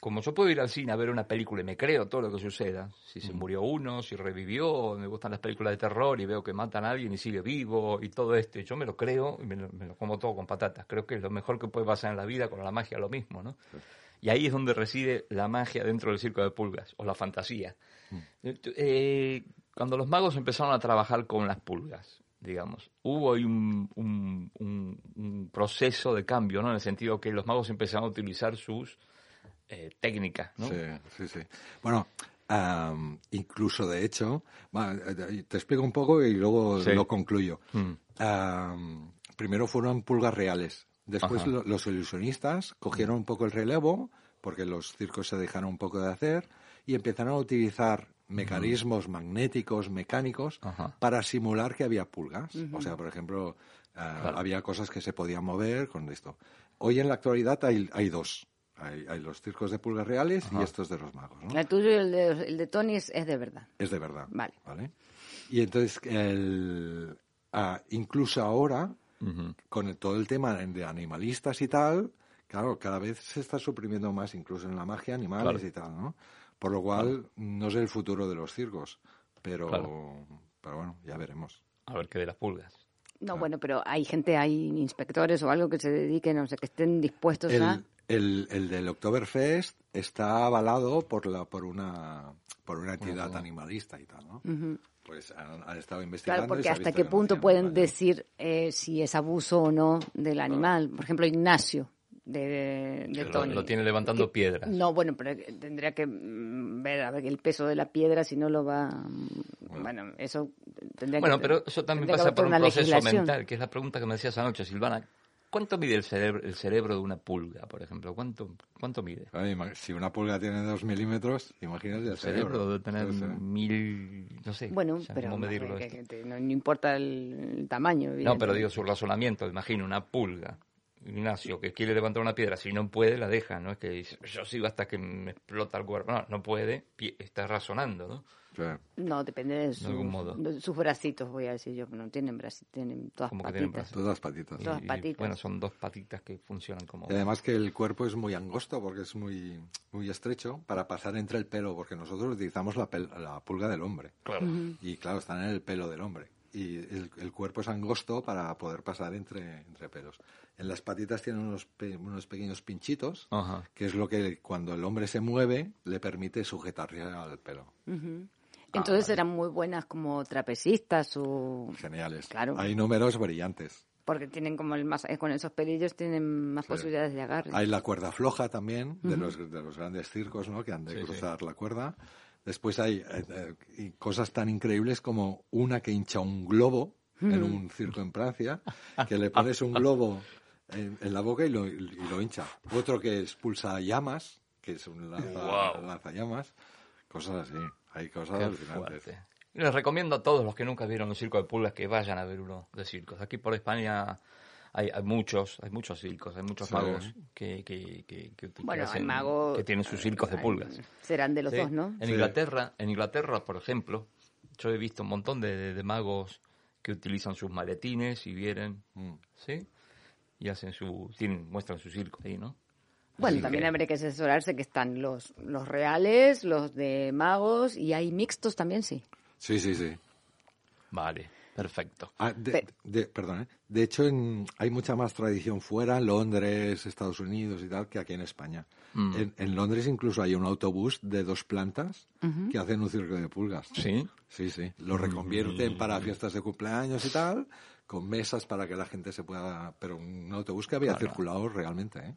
como yo puedo ir al cine a ver una película y me creo todo lo que suceda, si se murió uno, si revivió, me gustan las películas de terror y veo que matan a alguien y sigue vivo y todo esto, y yo me lo creo y me lo, como todo con patatas. Creo que es lo mejor que puede pasar en la vida con la magia, lo mismo, ¿no? Y ahí es donde reside la magia dentro del circo de pulgas, o la fantasía. Mm. Eh, cuando los magos empezaron a trabajar con las pulgas, digamos, hubo ahí un, un, proceso de cambio, ¿no? En el sentido que los magos empezaron a utilizar sus eh, técnicas, ¿no? Sí, sí, sí. Bueno, incluso de hecho, eh, te explico un poco y luego lo concluyo. Mm. primero fueron pulgas reales. Después los ilusionistas cogieron un poco el relevo, porque los circos se dejaron un poco de hacer, y empezaron a utilizar mecanismos magnéticos, mecánicos, para simular que había pulgas. O sea, por ejemplo, eh, había cosas que se podían mover con esto. Hoy en la actualidad hay, hay dos. Hay, los circos de pulgas reales y estos de los magos. El tuyo y el de, Tony es, de verdad. Es de verdad. Vale. Y entonces, ah, incluso ahora, con todo el tema de animalistas y tal, claro, cada vez se está suprimiendo más, incluso en la magia, animales y tal, ¿no? Por lo cual, no sé el futuro de los circos, pero, pero bueno, ya veremos. A ver qué de las pulgas. No, bueno, pero hay gente, hay inspectores o algo que se dediquen, no sé, que estén dispuestos a... El, el del Oktoberfest está avalado por la por una por una entidad animalista y tal, ¿no? Pues han, estado investigando. Claro, porque hasta qué punto pueden decir eh, si es abuso o no del animal. Por ejemplo, Ignacio, de, de Tony. Lo, tiene levantando piedras. No, bueno, pero tendría que mm, ver, a ver el peso de la piedra, si no lo va. Bueno, eso tendría bueno, pero eso también pasa por un proceso mental, que es la pregunta que me decías anoche, Silvana. ¿Cuánto mide el cerebro, el cerebro de una pulga, por ejemplo? ¿Cuánto, cuánto mide? si una pulga tiene dos milímetros, imagínate el, cerebro. debe tener mil, no sé. Bueno, pero ¿cómo medirlo no, importa el, tamaño. No, pero digo su razonamiento. Imagino una pulga Ignacio que quiere levantar una piedra, si no puede, la deja, no es que dice, yo sigo hasta que me explota el cuerpo, no, no puede, está razonando, ¿no? No, depende de, sus bracitos, voy a decir yo, no tienen bracitos, tienen todas patitas. todas patitas. Todas patitas. bueno, son dos patitas que funcionan como... además que el cuerpo es muy angosto porque es muy, muy estrecho para pasar entre el pelo, porque nosotros utilizamos la, la pulga del hombre. Claro. Y claro, están en el pelo del hombre y el, cuerpo es angosto para poder pasar entre, entre pelos. En las patitas tienen unos, unos pequeños pinchitos, que es lo que cuando el hombre se mueve le permite sujetarse al pelo. Entonces eran muy buenas como trapecistas o... Geniales. Hay números brillantes. Porque tienen como el más, con esos pelillos tienen más posibilidades de agarre. Hay la cuerda floja también, de, los, de los grandes circos, ¿no? Que han de cruzar la cuerda. Después hay eh, eh, cosas tan increíbles como una que hincha un globo en mm. un circo en Francia, que le pones un globo en, la boca y lo, hincha. Otro que expulsa llamas, que es un lanza, lanzallamas, cosas así. hay cosas alucinantes. Y les recomiendo a todos los que nunca vieron un circo de pulgas que vayan a ver uno de circos. Aquí por España hay, muchos, hay muchos circos, hay muchos magos que, que, que, que, que tienen sus circos de pulgas. Serán de los dos, ¿no? En Inglaterra, en Inglaterra, por ejemplo, yo he visto un montón de, de magos que utilizan sus maletines y vienen, mm. ¿sí? Y hacen su, tienen, muestran su circo ahí, ¿no? Bueno, también habría que asesorarse que están los, los reales, los de magos y hay mixtos también, sí. Sí, sí, sí. Vale, perfecto. Ah, de, perdón, ¿eh? de hecho hay mucha más tradición fuera, en Londres, Estados Unidos y tal, que aquí en España. Mm. En, Londres incluso hay un autobús de dos plantas que hacen un circo de pulgas. ¿Sí? Sí, sí. Lo reconvierten para fiestas de cumpleaños y tal, con mesas para que la gente se pueda... Pero un autobús que había circulado realmente, ¿eh?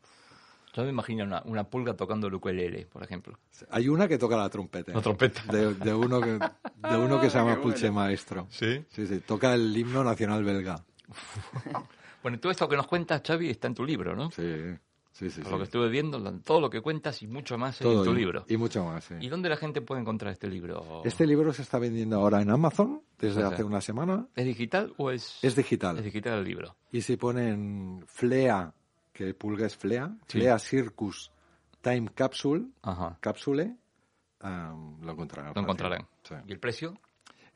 Yo me imagino una, pulga tocando el ukulele, por ejemplo. Hay una que toca la trompeta. La trompeta. De, uno, que, de uno que se llama Pulche Maestro. ¿Sí? Sí, sí. Toca el himno nacional belga. bueno, todo esto que nos cuentas, Xavi, está en tu libro, ¿no? Sí. Sí, sí, Por lo que estuve viendo, todo lo que cuentas y mucho más en tu libro. Y mucho más, sí. ¿Y dónde la gente puede encontrar este libro? Este libro se está vendiendo ahora en Amazon desde hace una semana. ¿Es digital o es...? Es digital. Es digital el libro. Y si ponen Flea, que pulga es Flea, Flea Circus Time Capsule, Capsule, lo encontrarán. Lo encontrarán. ¿Y el precio?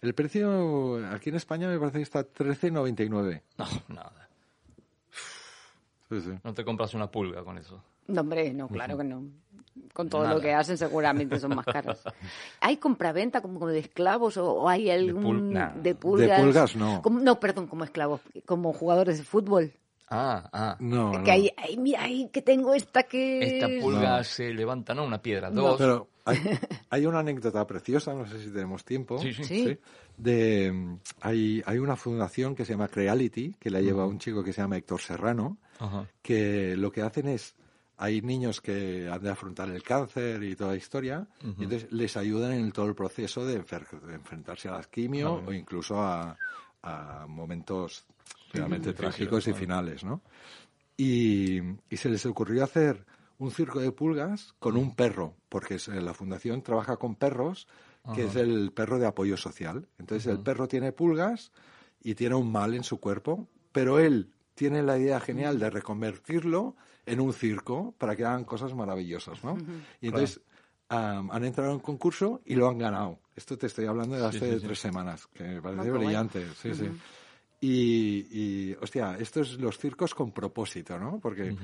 El precio aquí en España me parece que está 13.99. No, nada. No te compras una pulga con eso. No, hombre, no, claro que no. Con todo lo que hacen seguramente son más caros. ¿Hay compraventa como de esclavos o, hay algún de, pulgas? De pulgas no. no, perdón, como esclavos, como jugadores de fútbol. Ah, ah. No, que Hay, hay, que tengo esta que... Esta pulga se levanta, ¿no? Una piedra, dos. pero hay, una anécdota preciosa, no sé si tenemos tiempo. Sí, sí. De, hay, hay una fundación que se llama Creality, que la lleva un chico que se llama Héctor Serrano, que lo que hacen es hay niños que han de afrontar el cáncer y toda la historia, y entonces les ayudan en todo el proceso de, enfrentarse a las quimio o incluso a, a momentos realmente trágicos y finales, ¿no? Y, se les ocurrió hacer un circo de pulgas con un perro, porque la fundación trabaja con perros, que es el perro de apoyo social. Entonces el perro tiene pulgas y tiene un mal en su cuerpo, pero él tiene la idea genial de reconvertirlo en un circo para que hagan cosas maravillosas, ¿no? Y entonces han entrado en un concurso y lo han ganado. Esto te estoy hablando de hace tres semanas, que me parece brillante. Sí, sí. Y, hostia, estos los circos con propósito, ¿no? Porque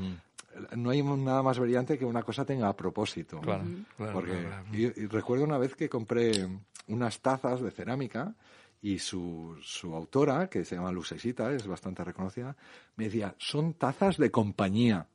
no hay nada más brillante que una cosa tenga propósito. Claro, Porque Y, recuerdo una vez que compré unas tazas de cerámica y su, su autora, que se llama Lucesita, es bastante reconocida, me decía, son tazas de compañía.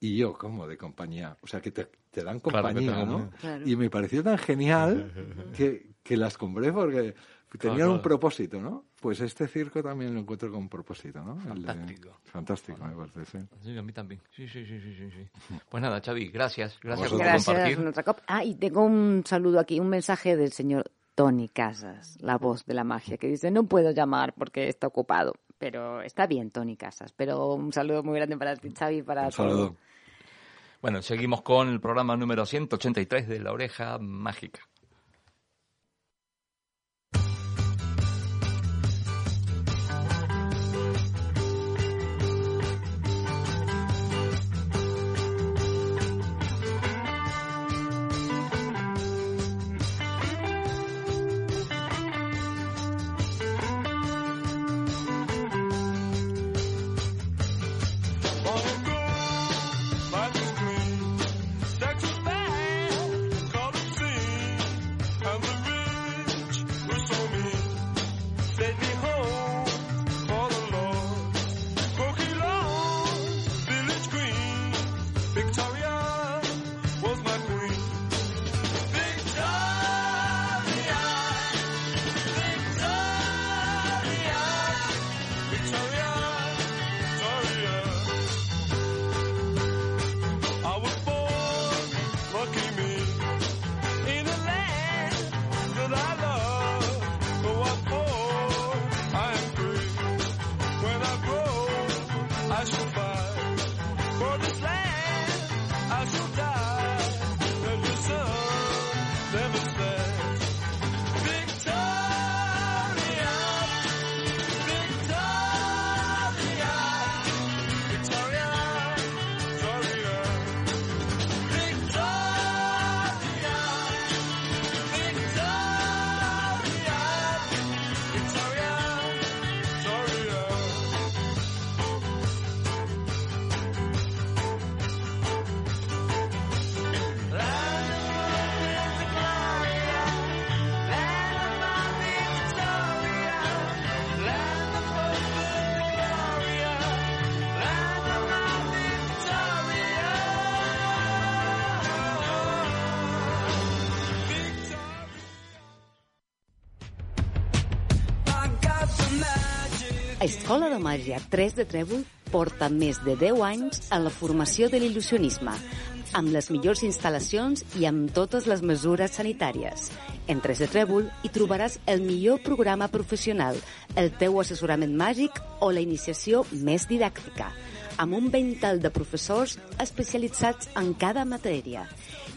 Y yo, ¿cómo de compañía? O sea, que te, dan compañía, ¿no? Y me pareció tan genial que, que las compré porque tenían un propósito, ¿no? Pues este circo también lo encuentro con un propósito, ¿no? Fantástico. fantástico, me parece, sí. Sí, a mí también. Sí, sí, sí, sí, sí. Pues nada, Xavi, gracias. Gracias por compartir. Ah, y tengo un saludo aquí, un mensaje del señor Tony Casas, la voz de la magia, que dice, no puedo llamar porque está ocupado. Pero está bien, Tony Casas. Pero un saludo muy grande para ti, Xavi, para un saludo. Bueno, seguimos con el programa número 183 de La Oreja Mágica. Escola de Màgia 3 de Trèvol porta més de 10 anys en la formació de l'il·lusionisme, amb les millors instal·lacions i amb totes les mesures sanitàries. En 3 de Trèvol hi trobaràs el millor programa professional, el teu assessorament màgic o la iniciació més didàctica, amb un ventall de professors especialitzats en cada matèria.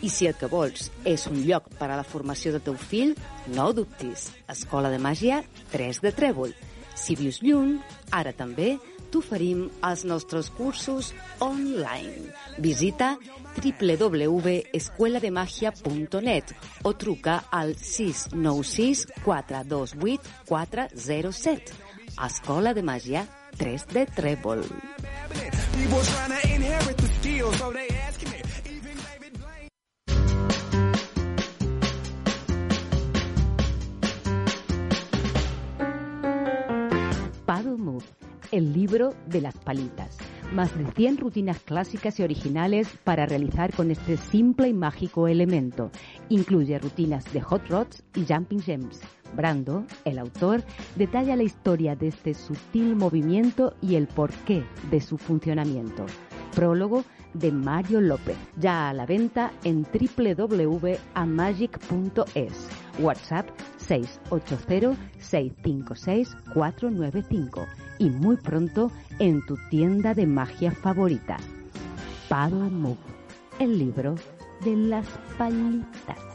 I si el que vols és un lloc per a la formació del teu fill, no ho dubtis. Escola de Màgia 3 de Trèvol si vius lluny, ara també t'oferim els nostres cursos online. Visita www.escuelademagia.net o truca al 696 428 407. Escola de Màgia 3 de Trèvol. Paddle Move, el libro de las palitas. Más de 100 rutinas clásicas y originales para realizar con este simple y mágico elemento. Incluye rutinas de hot rods y jumping gems. Brando, el autor, detalla la historia de este sutil movimiento y el porqué de su funcionamiento. Prólogo de Mario López, ya a la venta en www.amagic.es. WhatsApp 680-656-495 y muy pronto en tu tienda de magia favorita. Paddle Move, el libro de las palitas.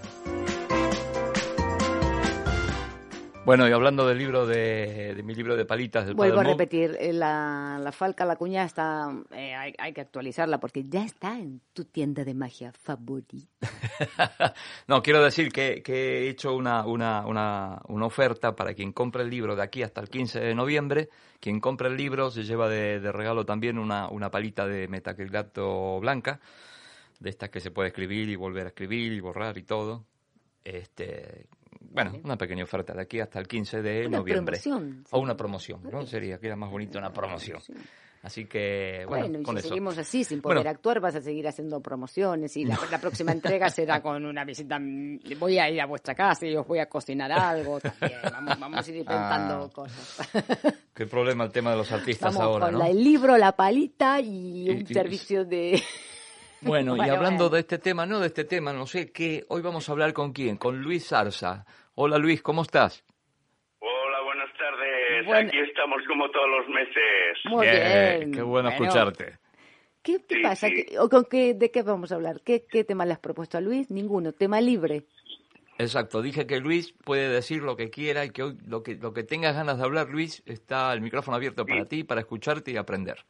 Bueno, y hablando del libro de, mi libro de palitas del Vuelvo a repetir, eh, la, la, falca, la cuña está, eh, hay, que actualizarla porque ya está en tu tienda de magia favorita. no, quiero decir que, he hecho una, una, una, una, oferta para quien compre el libro de aquí hasta el 15 de noviembre. Quien compre el libro se lleva de, de regalo también una, una palita de metacrilato blanca, de estas que se puede escribir y volver a escribir y borrar y todo. Este, bueno, una pequeña oferta de aquí hasta el 15 de una noviembre. Promoción, O una promoción, ¿no? Sería, queda más bonito una promoción. Así que, bueno, bueno y con si seguimos así, sin poder actuar, vas a seguir haciendo promociones y la, próxima entrega será con una visita. Voy a ir a vuestra casa y os voy a cocinar algo también. Vamos, a ir inventando ah. cosas. Qué problema el tema de los artistas ahora, ¿no? el libro, la palita y, un servicio de. Bueno, y hablando de este tema, no de este tema, no sé qué, hoy vamos a hablar con quién, con Luis Zarza. Hola Luis, ¿cómo estás? Hola, buenas tardes. Aquí estamos como todos los meses. Muy bien. Qué bueno, escucharte. ¿Qué te pasa? ¿O con qué, ¿De qué vamos a hablar? ¿Qué, ¿Qué tema le has propuesto a Luis? Ninguno, tema libre. Exacto, dije que Luis puede decir lo que quiera y que hoy lo que, lo que tengas ganas de hablar, Luis, está el micrófono abierto para ti, para escucharte y aprender.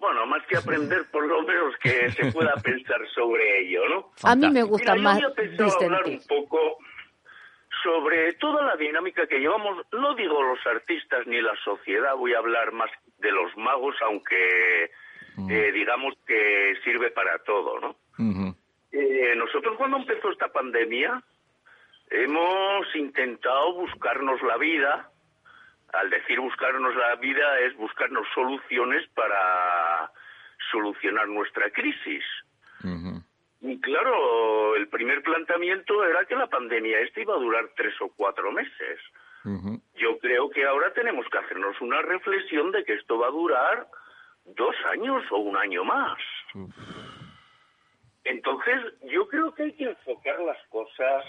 Bueno, más que aprender, por lo menos que se pueda pensar sobre ello, ¿no? A mí me gusta más yo hablar un poco sobre toda la dinámica que llevamos, no digo los artistas ni la sociedad, voy a hablar más de los magos, aunque mm. eh, digamos que sirve para todo, ¿no? Eh, nosotros cuando empezó esta pandemia hemos intentado buscarnos la vida, al decir buscarnos la vida es buscarnos soluciones para solucionar nuestra crisis. Y claro, el primer planteamiento era que la pandemia esta iba a durar tres o cuatro meses. Yo creo que ahora tenemos que hacernos una reflexión de que esto va a durar dos años o un año más. Entonces, yo creo que hay que enfocar las cosas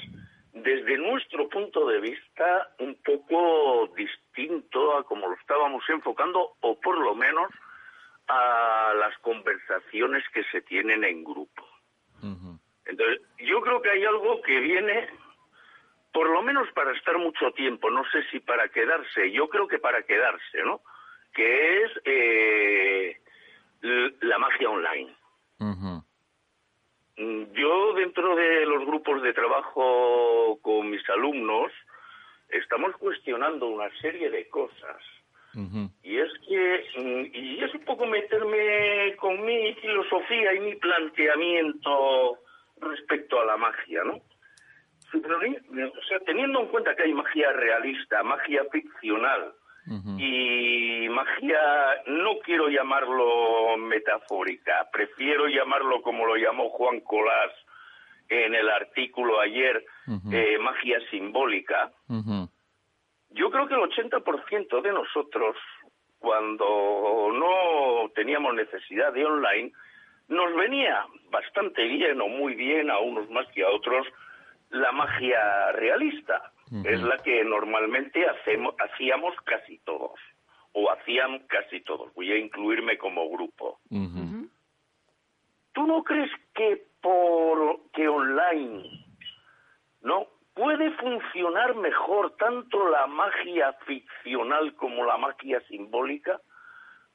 desde nuestro punto de vista un poco distinto a como lo estábamos enfocando, o por lo menos a las conversaciones que se tienen en grupo. Entonces, yo creo que hay algo que viene, por lo menos para estar mucho tiempo, no sé si para quedarse, yo creo que para quedarse, ¿no? Que es eh, la magia online. Mm, yo dentro de los grupos de trabajo con mis alumnos estamos cuestionando una serie de cosas. Y es que, mm, y es un poco meterme con mi filosofía y mi planteamiento respecto a la magia, ¿no? O sea, teniendo en cuenta que hay magia realista, magia ficcional y magia, no quiero llamarlo metafórica, prefiero llamarlo como lo llamó Juan Colás en el artículo ayer, eh, magia simbólica. yo creo que el 80% de nosotros, cuando no teníamos necesidad de online, nos venía bastante bien o muy bien a unos más que a otros la magia realista. Es la que normalmente hacemos, hacíamos casi todos, o hacían casi todos. Voy a incluirme como grupo. ¿Tú no crees que por que online no puede funcionar mejor tanto la magia ficcional como la magia simbólica?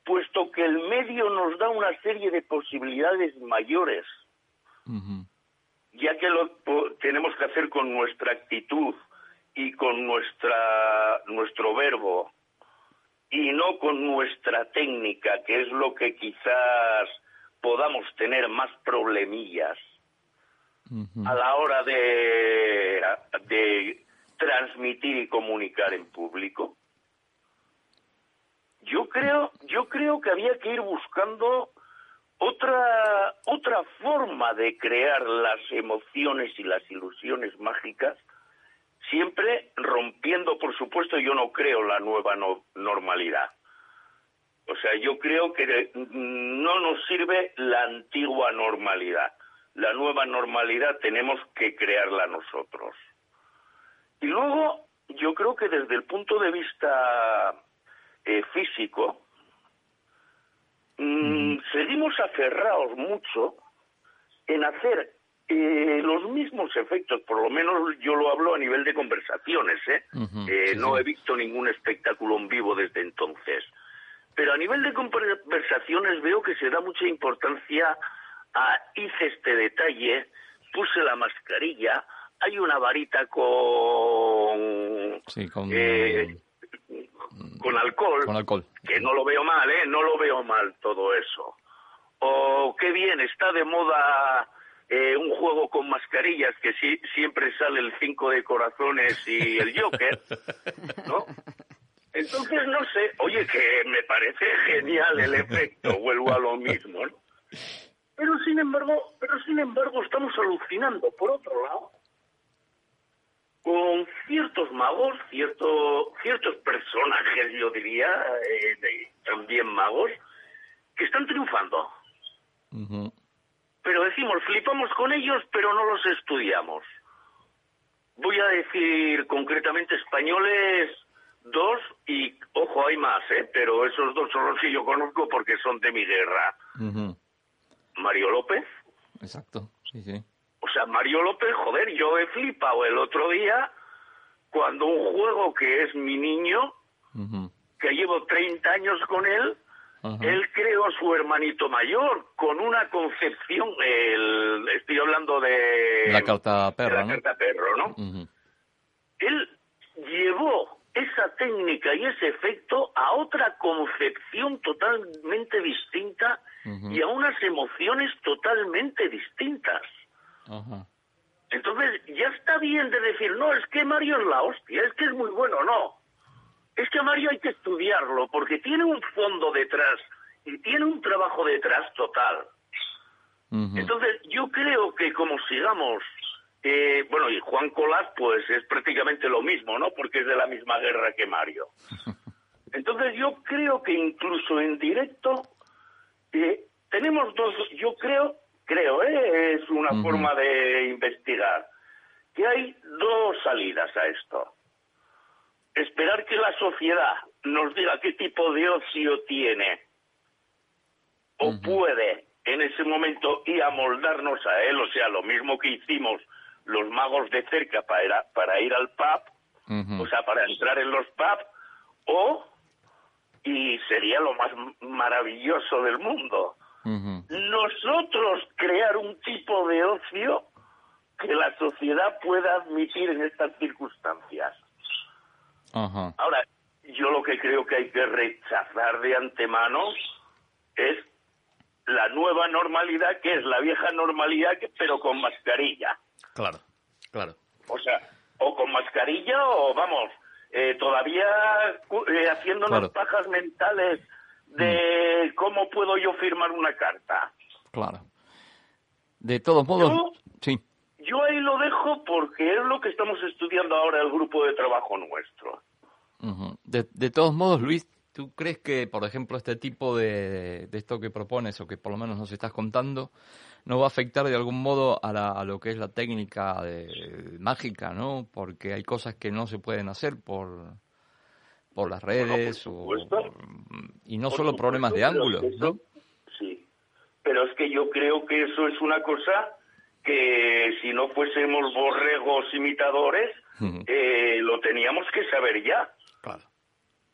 puesto que el medio nos da una serie de posibilidades mayores, ya que lo tenemos que hacer con nuestra actitud y con nuestra nuestro verbo y no con nuestra técnica, que es lo que quizás podamos tener más problemillas a la hora de, de transmitir y comunicar en público. Yo creo, yo creo que había que ir buscando otra otra forma de crear las emociones y las ilusiones mágicas, siempre rompiendo, por supuesto, yo no creo la nueva normalidad. O sea, yo creo que no nos sirve la antigua normalidad. La nueva normalidad tenemos que crearla nosotros. Y luego, yo creo que desde el punto de vista eh, físico, mm, seguimos aferrados mucho en hacer eh, los mismos efectos, por lo menos yo lo hablo a nivel de conversaciones, ¿eh? eh no he visto ningún espectáculo en vivo desde entonces. Pero a nivel de conversaciones veo que se da mucha importancia a hice este detalle, puse la mascarilla, hay una varita con, sí, con con alcohol, con alcohol, que no lo veo mal, ¿eh? No lo veo mal todo eso. O qué bien, está de moda eh, un juego con mascarillas que si, siempre sale el cinco de corazones y el Joker, ¿no? Entonces, no sé, oye, que me parece genial el efecto, vuelvo a lo mismo, ¿no? Pero sin embargo, pero sin embargo estamos alucinando. Por otro lado, con ciertos magos, cierto, ciertos personajes, yo diría, eh, también magos, que están triunfando. Pero decimos, flipamos con ellos, pero no los estudiamos. Voy a decir concretamente españoles dos y, ojo, hay más, ¿eh? pero esos dos son los que yo conozco porque son de mi guerra. Mario López. Exacto, sí, sí. O sea, Mario López, joder, yo he flipado el otro día cuando un juego que es mi niño, que llevo 30 años con él, él creó a su hermanito mayor con una concepción, el, estoy hablando de... La carta perro, la carta perro, ¿no? Él llevó esa técnica y ese efecto a otra concepción totalmente distinta y a unas emociones totalmente distintas. Entonces, ya está bien de decir, no, es que Mario es la hostia, es que es muy bueno, no. Es que Mario hay que estudiarlo porque tiene un fondo detrás y tiene un trabajo detrás total. Entonces, yo creo que como sigamos, eh, bueno, y Juan Colás, pues es prácticamente lo mismo, ¿no? Porque es de la misma guerra que Mario. Entonces, yo creo que incluso en directo eh, tenemos dos, yo creo creo, ¿eh? es una forma de investigar, que hay dos salidas a esto. Esperar que la sociedad nos diga qué tipo de ocio tiene o puede en ese momento y amoldarnos a él, o sea, lo mismo que hicimos los magos de cerca para, para ir al pub, o sea, para entrar en los pubs, o, y sería lo más maravilloso del mundo, nosotros crear un tipo de ocio que la sociedad pueda admitir en estas circunstancias. Ahora, yo lo que creo que hay que rechazar de antemano es la nueva normalidad, que es la vieja normalidad, pero con mascarilla. Claro, claro. O sea, o con mascarilla o, vamos, eh, todavía eh, haciéndonos pajas mentales de cómo puedo yo firmar una carta. Claro. De todos modos, sí. Yo ahí lo dejo porque es lo que estamos estudiando ahora el grupo de trabajo nuestro. De, de, todos modos, Luis, ¿tú crees que, por ejemplo, este tipo de, de, esto que propones o que por lo menos nos estás contando, no va a afectar de algún modo a, la, a lo que es la técnica de, mágica, ¿no? Porque hay cosas que no se pueden hacer por, por las redes o, y no solo problemas de ángulo, ¿no? Sí, pero es que yo creo que eso es una cosa que si no fuésemos borregos imitadores, eh, lo teníamos que saber ya.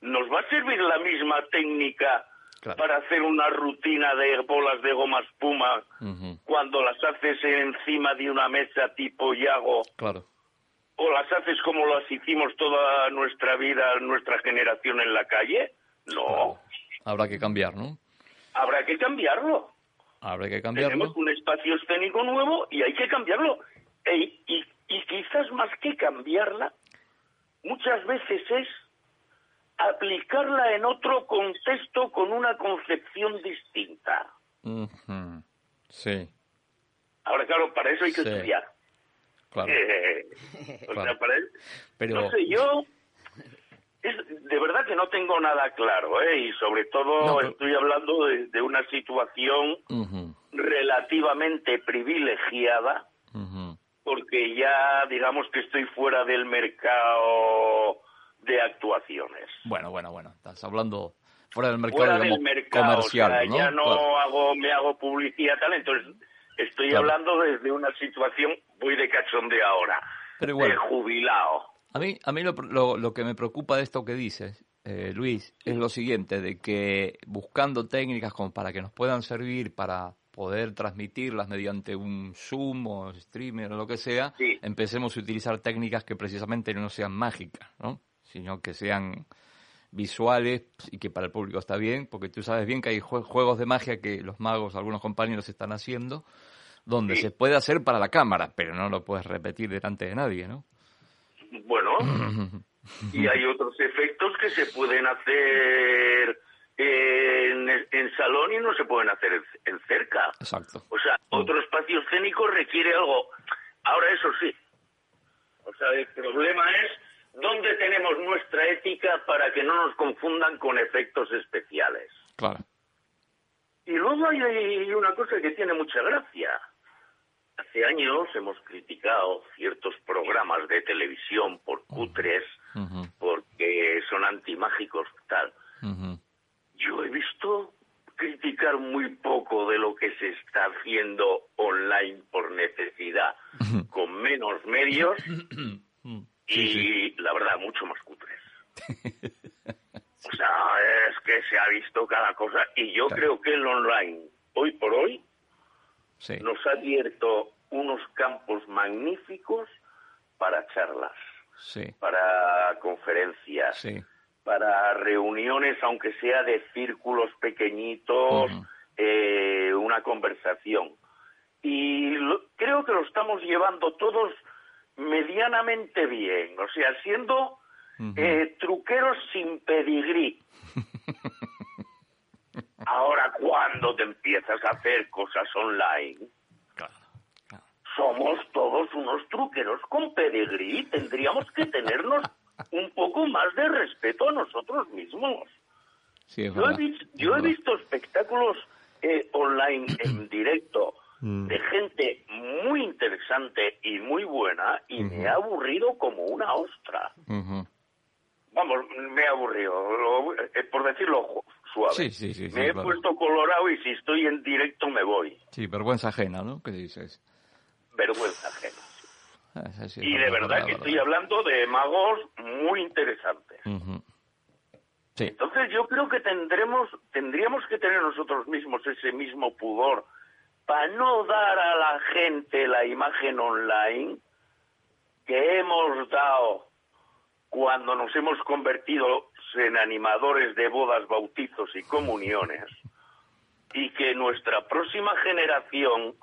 ¿Nos va a servir la misma técnica para hacer una rutina de bolas de goma espuma cuando las haces encima de una mesa tipo Yago. Claro. O las haces como las hicimos toda nuestra vida, nuestra generación en la calle. No. Habrá que cambiar, ¿no? Habrá que cambiarlo. Habrá que cambiarlo. Tenemos un espacio escénico nuevo y hay que cambiarlo. y, y quizás más que cambiarla, muchas veces es aplicarla en otro contexto con una concepción distinta. Sí. Ahora, claro, para eso hay que estudiar. Claro. Eh, o sea, para Pero... No sé, yo es, de verdad que no tengo nada claro, ¿eh? Y sobre todo estoy hablando de, una situación relativamente privilegiada, porque ya digamos que estoy fuera del mercado de actuaciones. Bueno, bueno, bueno, estás hablando fuera del mercado, comercial, o sea, Ya no hago, me hago publicidad tal, entonces estoy hablando desde una situación muy de cachondeo ahora, Pero de jubilado. A mí, a mí lo, lo, que me preocupa de esto que dices, eh, Luis, es lo siguiente, de que buscando técnicas como para que nos puedan servir para poder transmitirlas mediante un Zoom o streamer o lo que sea, empecemos a utilizar técnicas que precisamente no sean mágicas, ¿no? Sino que sean visuales y que para el público está bien, porque tú sabes bien que hay juegos de magia que los magos, algunos compañeros están haciendo, donde se puede hacer para la cámara, pero no lo puedes repetir delante de nadie, ¿no? Bueno, y hay otros efectos que se pueden hacer en, en salón y no se pueden hacer en, cerca. Exacto. O sea, otro espacio escénico requiere algo. Ahora, eso sí. O sea, el problema es dónde tenemos nuestra ética para que no nos confundan con efectos especiales. Claro. Y luego hay una cosa que tiene mucha gracia. Hace años hemos criticado ciertos programas de televisión por cutres, porque son antimágicos, tal. Yo he visto criticar muy poco de lo que se está haciendo online por necesidad, con menos medios y la verdad, mucho más cutres. o sea, es que se ha visto cada cosa y yo creo que el online, hoy por hoy, nos ha abierto unos campos magníficos para charlas, para conferencias, para reuniones, aunque sea de círculos pequeñitos, eh, una conversación. Y creo que lo estamos llevando todos medianamente bien, o sea, siendo eh, truqueros sin pedigrí. Ahora, cuando te empiezas a hacer cosas online, somos todos unos truqueros con pedigrí. Tendríamos que tenernos un poco más de respeto a nosotros mismos. yo, he visto, espectáculos eh, online en directo Mm. de gente muy interesante y muy buena y me ha aburrido como una ostra. Vamos, me ha aburrido, eh, por decirlo suave. me he puesto colorado y si estoy en directo me voy. Sí, vergüenza ajena, ¿no? ¿Qué dices? Vergüenza ajena. Ah, y de verdad que estoy hablando de magos muy interesantes. Entonces yo creo que tendremos, tendríamos que tener nosotros mismos ese mismo pudor para no dar a la gente la imagen online que hemos dado cuando nos hemos convertido en animadores de bodas, bautizos y comuniones, y que nuestra próxima generación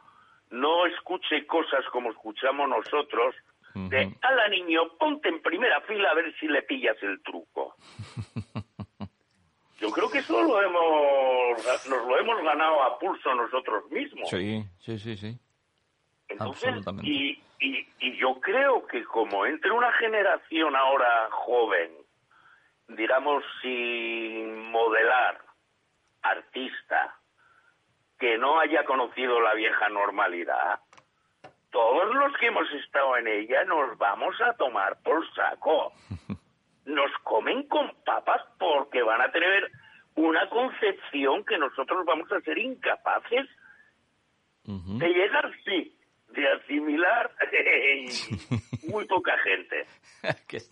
no escuche cosas como escuchamos nosotros, de, a la niño, ponte en primera fila a ver si le pillas el truco. Yo creo que eso lo hemos, nos lo hemos ganado a pulso nosotros mismos. Sí, sí, sí, sí. Absolutamente. Y, y, y yo creo que como entre una generación ahora joven digamos, sin modelar, artista, que no haya conocido la vieja normalidad, todos los que hemos estado en ella nos vamos a tomar por saco. Nos comen con papas porque van a tener una concepción que nosotros vamos a ser incapaces de llegar, sí, de asimilar muy poca gente.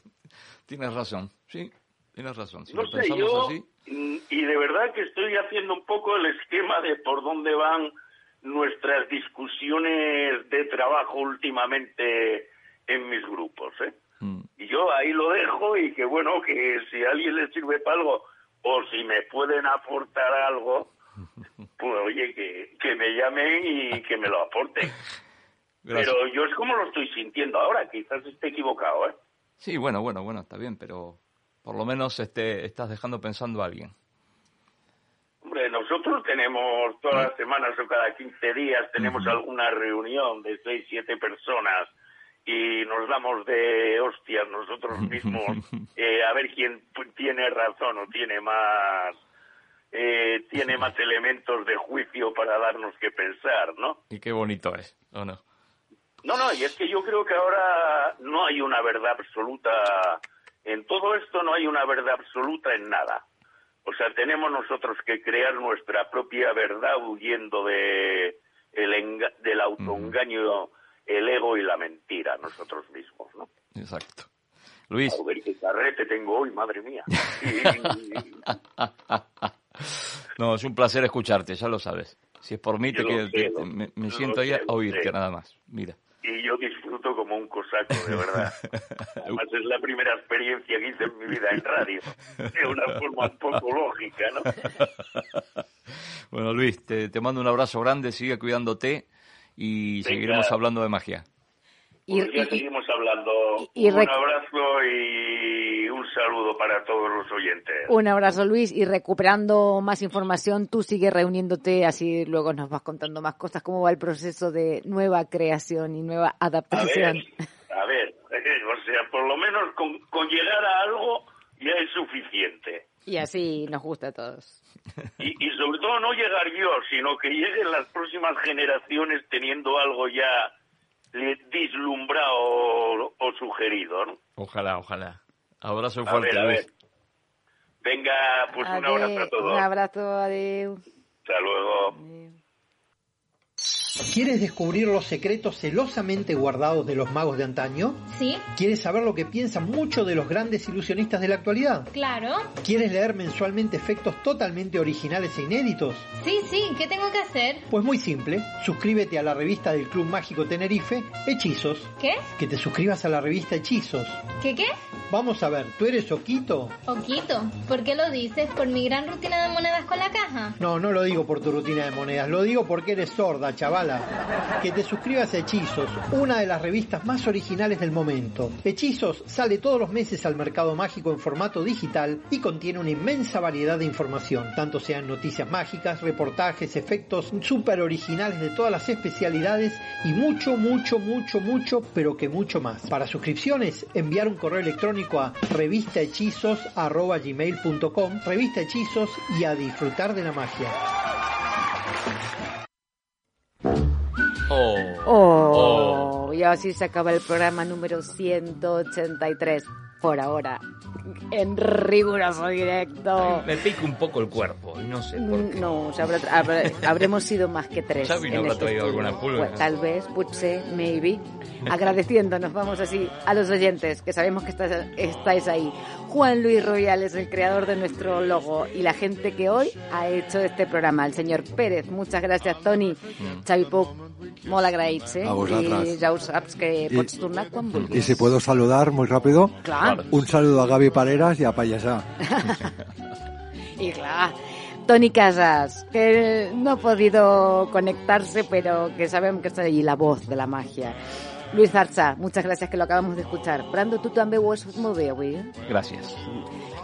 tienes razón, sí, tienes razón. no sé, yo, y de verdad que estoy haciendo un poco el esquema de por dónde van nuestras discusiones de trabajo últimamente en mis grupos, ¿eh? Mm. Y yo ahí lo dejo y que bueno, que si a alguien le sirve para algo o si me pueden aportar algo, pues oye, que, que me llamen y que me lo aporten. Pero yo es como lo estoy sintiendo ahora, quizás esté equivocado, ¿eh? Sí, bueno, bueno, bueno, está bien, pero por lo menos este, estás dejando pensando a alguien. Hombre, nosotros tenemos todas las semanas o cada 15 días tenemos alguna reunión de 6, 7 personas y nos damos de hostias nosotros mismos eh, a ver quién tiene razón o tiene más eh, tiene más elementos de juicio para darnos que pensar, ¿no? Y qué bonito es, ¿o no? No, no, y es que yo creo que ahora no hay una verdad absoluta, en todo esto no hay una verdad absoluta en nada. O sea, tenemos nosotros que crear nuestra propia verdad huyendo de el del autoengaño, el ego y la mentira nosotros mismos, ¿no? Exacto. Luis. Carrete tengo hoy, madre mía. no, es un placer escucharte, ya lo sabes. Si es por mí, te, me, siento ahí a oírte nada más. Mira y yo disfruto como un cosaco, de verdad. Además es la primera experiencia que hice en mi vida en radio, de una forma un poco lógica, ¿no? Bueno, Luis, te, te mando un abrazo grande, sigue cuidándote y seguiremos hablando de magia. Y, ya seguimos hablando. un abrazo y un saludo para todos los oyentes. Un abrazo, Luis. Y recuperando más información, tú sigues reuniéndote, así luego nos vas contando más cosas, cómo va el proceso de nueva creación y nueva adaptación. A ver, o sea, por lo menos con, con llegar a algo ya es suficiente. Y así nos gusta a todos. Y, y, sobre todo no llegar yo, sino que lleguen las próximas generaciones teniendo algo ya dislumbrado o, sugerido, ¿no? Ojalá, ojalá. Abrazo fuerte, Luis. Venga, pues un abrazo a todos. Un abrazo, adiós. Hasta luego. ¿Quieres descubrir los secretos celosamente guardados de los magos de antaño? Sí. ¿Quieres saber lo que piensan muchos de los grandes ilusionistas de la actualidad? Claro. ¿Quieres leer mensualmente efectos totalmente originales e inéditos? Sí, sí. ¿Qué tengo que hacer? Pues muy simple. Suscríbete a la revista del Club Mágico Tenerife, Hechizos. ¿Qué? Que te suscribas a la revista Hechizos. ¿Qué qué? Vamos a ver, ¿tú eres Oquito? Oquito. ¿Por qué lo dices? ¿Por mi gran rutina de monedas con la caja? No, no lo digo por tu rutina de monedas. Lo digo porque eres sorda, chaval que te suscribas a Hechizos, una de las revistas más originales del momento. Hechizos sale todos los meses al mercado mágico en formato digital y contiene una inmensa variedad de información, tanto sean noticias mágicas, reportajes, efectos súper originales de todas las especialidades y mucho, mucho, mucho, mucho, pero que mucho más. Para suscripciones, enviar un correo electrónico a revistahechizos.gmail.com, revista Hechizos y a disfrutar de la magia. Oh. oh. Y así se acaba el programa número 183 por ahora en riguroso directo. Me pica un poco el cuerpo, no sé por qué. No, habremos sido más que tres. Xavi no habrá este traído alguna pulga. Pues, tal vez, putse, maybe. Agradeciéndonos, vamos así, a los oyentes, que sabemos que estáis ahí. Juan Luis es el creador de nuestro logo, y la gente que hoy ha hecho este programa. El señor Pérez, muchas gracias, Tony. Mm. Xavi Puc, mola agraïts, eh? A vosaltres. I ja ho saps que pots tornar quan vulguis. Y si puedo saludar muy rápido. Claro. Un saludo a Gaby Pareras y a Payasá. y claro. Tony Casas, que no ha podido conectarse, pero que sabemos que está allí la voz de la magia. Luis Zarza, muchas gracias, que lo acabamos de escuchar. Brando, tu també ho has fet molt bé avui. Eh? Gràcies.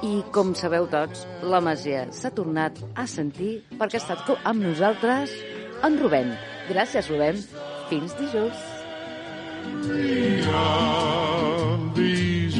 I com sabeu tots, la màgia s'ha tornat a sentir perquè ha estat amb nosaltres en Rubén. Gràcies, Rubén. Fins dijous. Beyond these